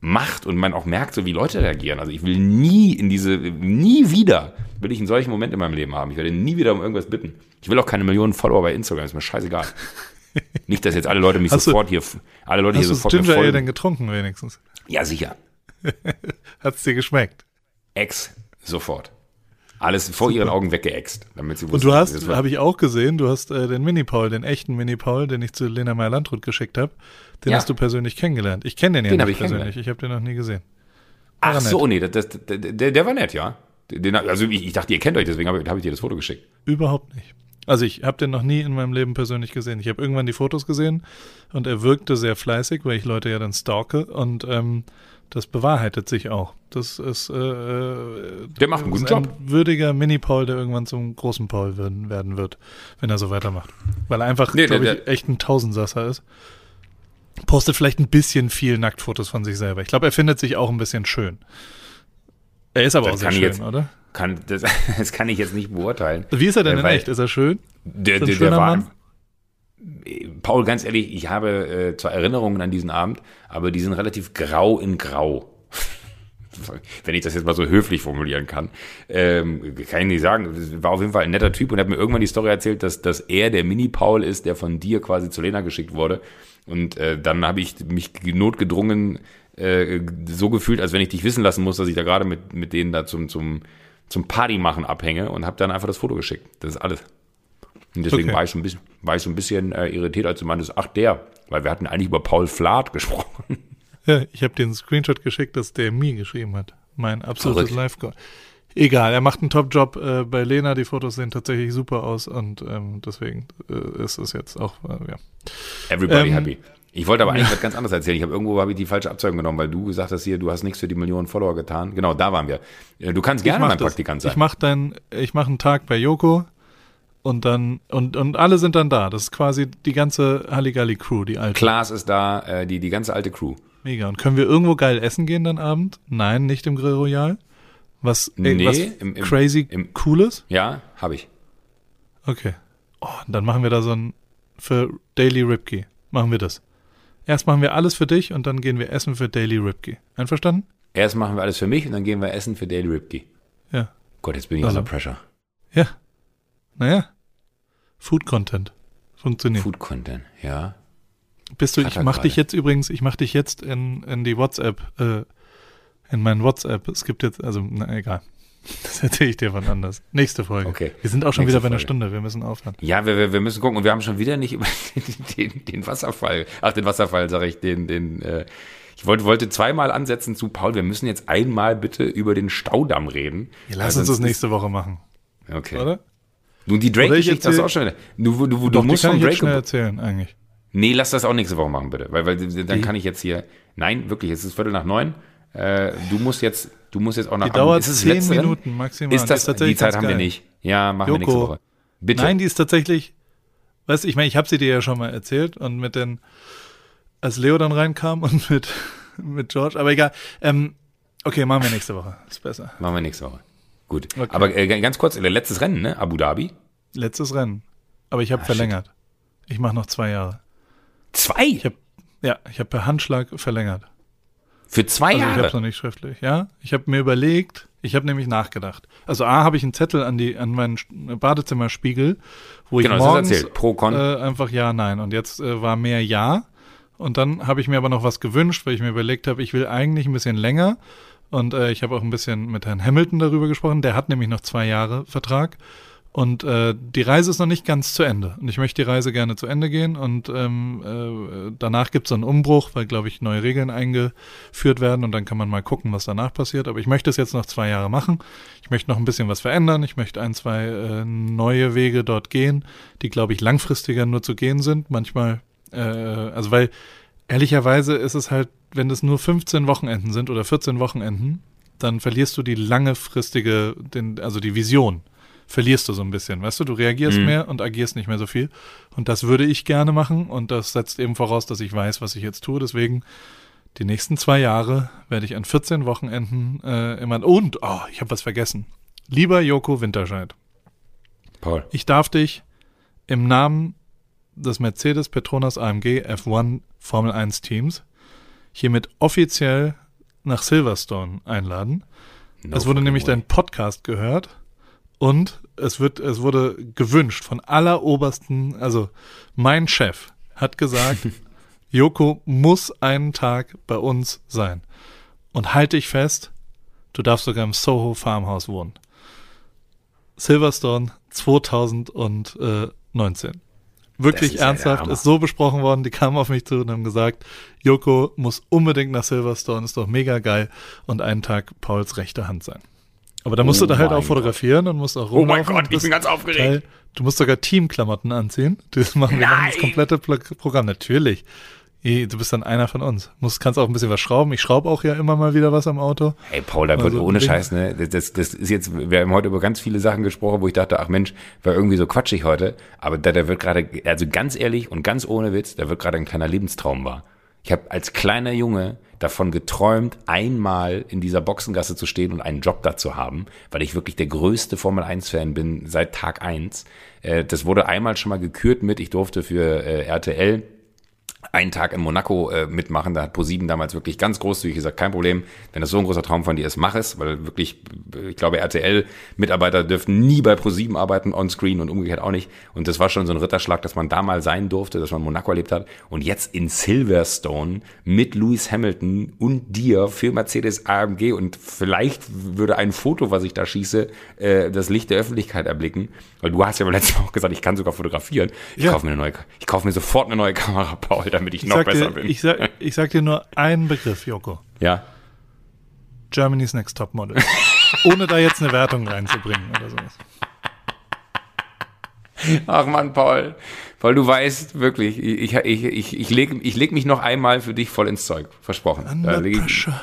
macht und man auch merkt, so wie Leute reagieren. Also ich will nie in diese, nie wieder will ich einen solchen Moment in meinem Leben haben. Ich werde nie wieder um irgendwas bitten. Ich will auch keine Millionen Follower bei Instagram, ist mir scheißegal. Nicht, dass jetzt alle Leute mich hast sofort du, hier, alle Leute hier sofort Ginger Ale denn getrunken wenigstens? Ja, sicher. Hat's dir geschmeckt? Ex, sofort. Alles vor Super. ihren Augen weggeext, damit sie wussten, Und du hast, habe ich auch gesehen, du hast äh, den Mini-Paul, den echten Mini-Paul, den ich zu Lena Meyer-Landrut geschickt habe, den ja. hast du persönlich kennengelernt. Ich kenne den ja den nicht ich persönlich, ich habe den noch nie gesehen. War Ach so, nee, das, das, der, der war nett, ja. Den, also ich, ich, dachte, ihr kennt euch, deswegen habe hab ich dir das Foto geschickt. Überhaupt nicht. Also ich habe den noch nie in meinem Leben persönlich gesehen. Ich habe irgendwann die Fotos gesehen und er wirkte sehr fleißig, weil ich Leute ja dann stalke und ähm, das bewahrheitet sich auch. Das ist, äh, äh der macht einen guten Job. Ein würdiger Mini-Paul, der irgendwann zum großen Paul werden, werden wird, wenn er so weitermacht. Weil er einfach, nee, glaube ich, echt ein Tausendsasser ist. Postet vielleicht ein bisschen viel Nacktfotos von sich selber. Ich glaube, er findet sich auch ein bisschen schön. Er ist aber das auch sehr schön, jetzt, oder? Kann, das, das, kann ich jetzt nicht beurteilen. Wie ist er denn in echt? Ist er schön? Der, der, der war, Mann? Paul, ganz ehrlich, ich habe äh, zwar Erinnerungen an diesen Abend, aber die sind relativ grau in grau. Wenn ich das jetzt mal so höflich formulieren kann, ähm, kann ich nicht sagen. War auf jeden Fall ein netter Typ und hat mir irgendwann die Story erzählt, dass, dass er der Mini-Paul ist, der von dir quasi zu Lena geschickt wurde. Und äh, dann habe ich mich notgedrungen äh, so gefühlt, als wenn ich dich wissen lassen muss, dass ich da gerade mit, mit denen da zum, zum, zum Party machen abhänge und habe dann einfach das Foto geschickt. Das ist alles. Und deswegen okay. war ich so ein bisschen, war ich so ein bisschen äh, irritiert, als du meintest, ach der, weil wir hatten eigentlich über Paul Flath gesprochen. Ja, ich habe den Screenshot geschickt, dass der mir geschrieben hat. Mein absolutes Live-Goal. Egal, er macht einen Top-Job äh, bei Lena. Die Fotos sehen tatsächlich super aus und ähm, deswegen äh, ist es jetzt auch, äh, ja. Everybody ähm, happy. Ich wollte aber eigentlich was ganz anderes erzählen. Ich habe irgendwo habe ich die falsche Abzeugung genommen, weil du gesagt hast hier, du hast nichts für die Millionen Follower getan. Genau, da waren wir. Äh, du kannst gerne mein das. Praktikant sein. Ich mache dann, ich mache einen Tag bei Joko und dann und und alle sind dann da. Das ist quasi die ganze Halligalli Crew, die alte. Klaas ist da, äh, die die ganze alte Crew. Mega. Und können wir irgendwo geil essen gehen dann Abend? Nein, nicht im Grill Royal. Was, ey, nee, was im, im, crazy im, cooles? Ja, habe ich. Okay. Oh, dann machen wir da so ein für Daily Ripkey. Machen wir das. Erst machen wir alles für dich und dann gehen wir essen für Daily Ripkey. Einverstanden? Erst machen wir alles für mich und dann gehen wir essen für Daily Ripkey. Ja. Gott, jetzt bin ich also. under pressure. Ja. Naja. Food Content. Funktioniert. Food Content, ja. Bist du, ich mach dich jetzt übrigens, ich mach dich jetzt in, in die WhatsApp, äh, in meinen WhatsApp. Es gibt jetzt, also, na egal. Das erzähle ich dir von anders. Nächste Folge. Okay. Wir sind auch schon Nächste wieder bei einer Stunde. Wir müssen aufhören. Ja, wir, wir müssen gucken. Und wir haben schon wieder nicht über den, den Wasserfall, ach, den Wasserfall, sage ich, den, den, äh, ich wollte, wollte zweimal ansetzen zu Paul. Wir müssen jetzt einmal bitte über den Staudamm reden. Ja, lass uns das nächste Woche machen. Okay. Oder? Nun, die Drake-Geschichte du auch schon. Du, du, du, Doch, musst die kann von Drake. Erzählen, eigentlich. Nee, lass das auch nächste Woche machen, bitte. Weil, weil dann kann ich jetzt hier. Nein, wirklich, es ist Viertel nach neun. Äh, du musst jetzt, du musst jetzt auch nach. Die dauert ist es zehn Minuten Rennen? maximal. Ist das, die, die Zeit haben geil. wir nicht. Ja, machen Joko. wir nächste Woche. Bitte. Nein, die ist tatsächlich. Weißt du, ich meine, ich habe sie dir ja schon mal erzählt und mit den, als Leo dann reinkam und mit mit George. Aber egal. Ähm, okay, machen wir nächste Woche. Ist besser. Machen wir nächste Woche. Gut. Okay. Aber äh, ganz kurz, letztes Rennen, ne? Abu Dhabi. Letztes Rennen. Aber ich habe ah, verlängert. Shit. Ich mache noch zwei Jahre. Zwei? Ich hab, ja, ich habe per Handschlag verlängert. Für zwei also Jahre? Ich habe noch nicht schriftlich, ja. Ich habe mir überlegt, Ich habe nämlich nachgedacht. Also A, habe ich einen Zettel an die an meinen Badezimmerspiegel, wo ich genau, morgens erzählt. Pro, Con. Äh, einfach ja, nein. Und jetzt äh, war mehr ja. Und dann habe ich mir aber noch was gewünscht, weil ich mir überlegt habe, ich will eigentlich ein bisschen länger. Und äh, ich habe auch ein bisschen mit Herrn Hamilton darüber gesprochen. Der hat nämlich noch zwei Jahre Vertrag. Und äh, die Reise ist noch nicht ganz zu Ende. Und ich möchte die Reise gerne zu Ende gehen. Und ähm, äh, danach gibt es einen Umbruch, weil, glaube ich, neue Regeln eingeführt werden. Und dann kann man mal gucken, was danach passiert. Aber ich möchte es jetzt noch zwei Jahre machen. Ich möchte noch ein bisschen was verändern. Ich möchte ein, zwei äh, neue Wege dort gehen, die, glaube ich, langfristiger nur zu gehen sind. Manchmal, äh, also weil ehrlicherweise ist es halt, wenn es nur 15 Wochenenden sind oder 14 Wochenenden, dann verlierst du die langfristige, den, also die Vision verlierst du so ein bisschen, weißt du, du reagierst mhm. mehr und agierst nicht mehr so viel. Und das würde ich gerne machen und das setzt eben voraus, dass ich weiß, was ich jetzt tue. Deswegen die nächsten zwei Jahre werde ich an 14 Wochenenden äh, immer und oh, ich habe was vergessen. Lieber Joko Winterscheid. Paul. Ich darf dich im Namen des Mercedes Petronas AMG F1 Formel 1 Teams hiermit offiziell nach Silverstone einladen. No es wurde nämlich way. dein Podcast gehört und es wird, es wurde gewünscht von allerobersten, also mein Chef hat gesagt, Joko muss einen Tag bei uns sein. Und halte dich fest, du darfst sogar im Soho Farmhouse wohnen. Silverstone 2019. Wirklich ist ernsthaft, ist so besprochen worden, die kamen auf mich zu und haben gesagt, Joko muss unbedingt nach Silverstone, ist doch mega geil und einen Tag Pauls rechte Hand sein. Aber da musst oh du da halt auch fotografieren und musst auch rumlaufen. Oh mein Gott, ich bin ganz aufgeregt. Teil, du musst sogar Teamklamotten anziehen. Das machen wir das komplette Programm. Natürlich. Du bist dann einer von uns. Musst, kannst auch ein bisschen was schrauben. Ich schraube auch ja immer mal wieder was am Auto. Hey Paul, da wird also, ohne Scheiß, ne? Das, das ist jetzt, wir haben heute über ganz viele Sachen gesprochen, wo ich dachte, ach Mensch, war irgendwie so quatschig heute. Aber da, da wird gerade, also ganz ehrlich und ganz ohne Witz, da wird gerade ein kleiner Lebenstraum wahr. Ich habe als kleiner Junge davon geträumt, einmal in dieser Boxengasse zu stehen und einen Job da zu haben, weil ich wirklich der größte Formel 1-Fan bin seit Tag 1. Äh, das wurde einmal schon mal gekürt mit, ich durfte für äh, RTL einen Tag in Monaco äh, mitmachen. Da hat ProSieben damals wirklich ganz großzügig gesagt, kein Problem, wenn das so ein großer Traum von dir ist, mach es, weil wirklich, ich glaube, RTL-Mitarbeiter dürfen nie bei ProSieben arbeiten, on-screen und umgekehrt auch nicht. Und das war schon so ein Ritterschlag, dass man da mal sein durfte, dass man Monaco erlebt hat. Und jetzt in Silverstone mit Lewis Hamilton und dir für Mercedes AMG und vielleicht würde ein Foto, was ich da schieße, äh, das Licht der Öffentlichkeit erblicken. Weil du hast ja beim letzten Mal auch gesagt, ich kann sogar fotografieren. Ich ja. kaufe mir eine neue, ich kaufe mir sofort eine neue Kamera, Paul damit ich, ich noch besser dir, bin. Ich sag, ich sag dir nur einen Begriff, Joko. Ja. Germany's Next Top Model. Ohne da jetzt eine Wertung reinzubringen oder sowas. Ach man, Paul. Paul, du weißt wirklich, ich, ich, ich, ich lege ich leg mich noch einmal für dich voll ins Zeug. Versprochen. Under da pressure.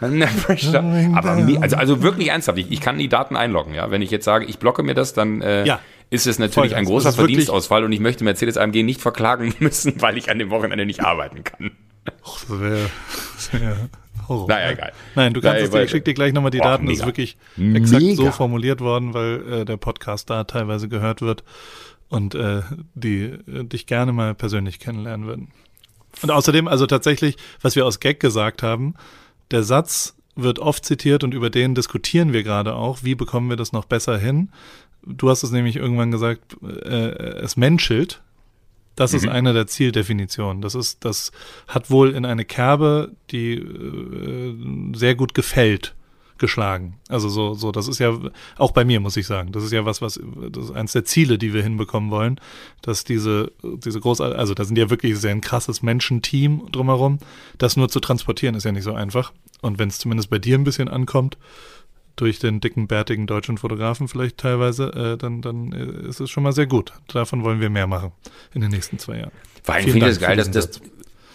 Under pressure. Aber also, also wirklich ernsthaft, ich, ich kann die Daten einloggen, ja. Wenn ich jetzt sage, ich blocke mir das, dann äh, ja ist es natürlich ein großer Verdienstausfall und ich möchte Mercedes AMG nicht verklagen müssen, weil ich an dem Wochenende nicht arbeiten kann. Och, das wäre wär Horror. Naja, egal. Nein, du kannst Nein, es, ich schicke dir gleich nochmal die oh, Daten. Mega. Das ist wirklich exakt mega. so formuliert worden, weil äh, der Podcast da teilweise gehört wird und äh, die äh, dich gerne mal persönlich kennenlernen würden. Und außerdem, also tatsächlich, was wir aus Gag gesagt haben, der Satz wird oft zitiert und über den diskutieren wir gerade auch. Wie bekommen wir das noch besser hin? Du hast es nämlich irgendwann gesagt, äh, es menschelt. Das mhm. ist eine der Zieldefinitionen. Das ist, das hat wohl in eine Kerbe, die äh, sehr gut gefällt, geschlagen. Also so, so, das ist ja auch bei mir, muss ich sagen. Das ist ja was, was, das ist eines der Ziele, die wir hinbekommen wollen, dass diese, diese groß, also da sind ja wirklich sehr ein krasses Menschenteam drumherum. Das nur zu transportieren ist ja nicht so einfach. Und wenn es zumindest bei dir ein bisschen ankommt, durch den dicken, bärtigen deutschen Fotografen vielleicht teilweise, äh, dann, dann ist es schon mal sehr gut. Davon wollen wir mehr machen in den nächsten zwei Jahren. Vor allem finde ich das geil, dass das,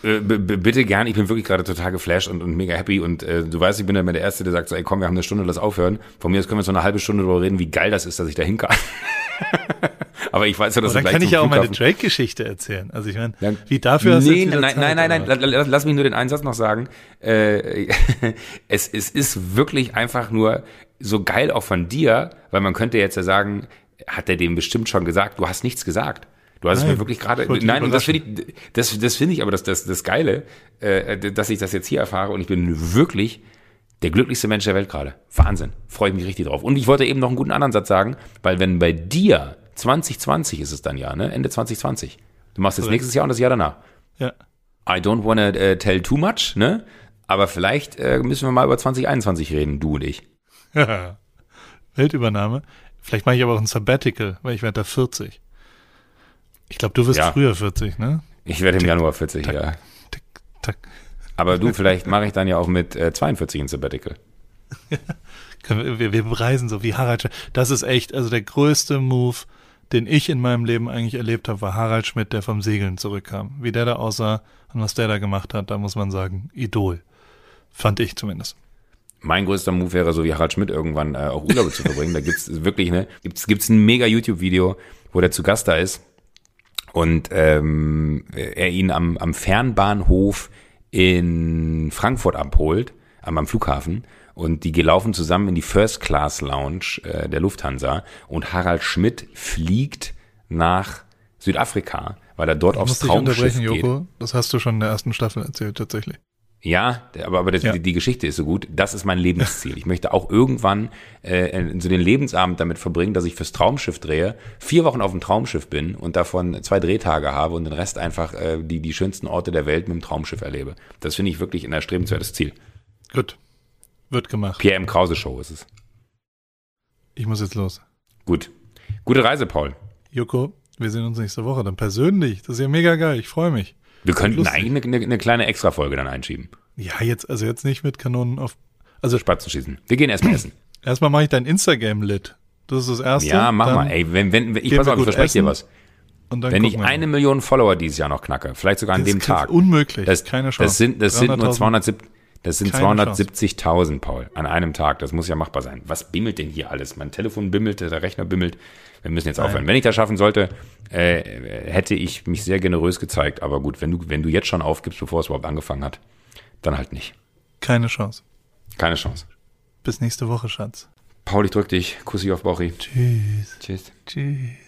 äh, bitte gern, ich bin wirklich gerade total geflasht und, und mega happy und äh, du weißt, ich bin ja immer der Erste, der sagt so, ey komm, wir haben eine Stunde, lass aufhören. Von mir aus können wir so eine halbe Stunde darüber reden, wie geil das ist, dass ich da hin kann. Aber ich weiß ja, dass Aber dann kann ich ja auch meine Drake-Geschichte erzählen. Also ich meine, wie dafür hast nee, du nein, nein, nein, nein, nein, lass mich nur den Einsatz noch sagen. Äh, es, es ist wirklich einfach nur so geil auch von dir, weil man könnte jetzt ja sagen, hat er dem bestimmt schon gesagt, du hast nichts gesagt. Du hast nein, es mir wirklich gerade. Nein, und das finde ich, das, das finde ich aber das, das, das Geile, äh, dass ich das jetzt hier erfahre und ich bin wirklich Der glücklichste Mensch der Welt gerade. Wahnsinn. Freue ich mich richtig drauf. Und ich wollte eben noch einen guten anderen Satz sagen, weil wenn bei dir 2020 ist es dann ja, ne? Ende 2020. Du machst jetzt nächstes Jahr und das Jahr danach. Ja. I don't wanna uh, tell too much, ne? Aber vielleicht äh, müssen wir mal über 2021 reden, du und ich. Weltübernahme. Vielleicht mache ich aber auch ein Sabbatical, weil ich werde da 40. Ich glaube, du wirst ja. früher 40, ne? Ich werde im tick, Januar 40, tack, ja. Tick, tack. Aber du, vielleicht mache ich dann ja auch mit äh, 42 ein Sabbatical. wir, wir bereisen so wie Harald Schmidt. Das ist echt, also der größte Move, den ich in meinem Leben eigentlich erlebt habe, war Harald Schmidt, der vom Segeln zurückkam. Wie der da aussah und was der da gemacht hat, da muss man sagen, Idol. Fand ich zumindest. Mein größter Move wäre so wie Harald Schmidt irgendwann äh, auch Urlaube zu verbringen. Da gibt's wirklich ne, gibt's gibt's ein mega YouTube-Video, wo der zu Gast da ist und ähm, er ihn am, am Fernbahnhof in Frankfurt abholt, am, am Flughafen und die gelaufen zusammen in die First Class Lounge äh, der Lufthansa und Harald Schmidt fliegt nach Südafrika, weil er dort ich aufs Traumschiff geht. Joko. Das hast du schon in der ersten Staffel erzählt tatsächlich. Ja, aber, aber das, ja. Die, die, Geschichte ist so gut. Das ist mein Lebensziel. Ich möchte auch irgendwann äh, so den Lebensabend damit verbringen, dass ich fürs Traumschiff drehe, vier Wochen auf dem Traumschiff bin und davon zwei Drehtage habe und den Rest einfach äh, die, die schönsten Orte der Welt mit dem Traumschiff erlebe. Das finde ich wirklich ein erstrebenswertes Ziel. Gut. Wird gemacht. Pierre M. Krause Show ist es. Ich muss jetzt los. Gut. Gute Reise, Paul. Joko, wir sehen uns nächste Woche dann persönlich. Das ist ja mega geil. Ich freue mich. Wir könnten eigentlich eine, eine, kleine Extra-Folge dann einschieben. Ja, jetzt, also jetzt nicht mit Kanonen auf. Also Spatzen schießen. Wir gehen erstmal essen. Erstmal mache ich dein Instagram lit. Das ist das erste. Ja, mach mal. Ey, wenn, wenn, ich pass auf, ich verspreche dir was. wenn ich eine Million Follower dieses Jahr noch knacke, vielleicht sogar an das dem Tag. Unmöglich. Das, Keine Chance. Das sind, das sind nur 270. Das sind 270.000, Paul, an einem Tag. Das muss ja machbar sein. Was bimmelt denn hier alles? Mein Telefon bimmelt, der Rechner bimmelt. Wir müssen jetzt aufhören. Wenn ich das schaffen sollte, äh, hätte ich mich sehr generös gezeigt. Aber gut, wenn du, wenn du jetzt schon aufgibst, bevor es überhaupt angefangen hat, dann halt nicht. Keine Chance. Keine Chance. Bis nächste Woche, Schatz. Paul, ich drück dich. Kussi auf Bauchi. Tschüss. Tschüss. Tschüss.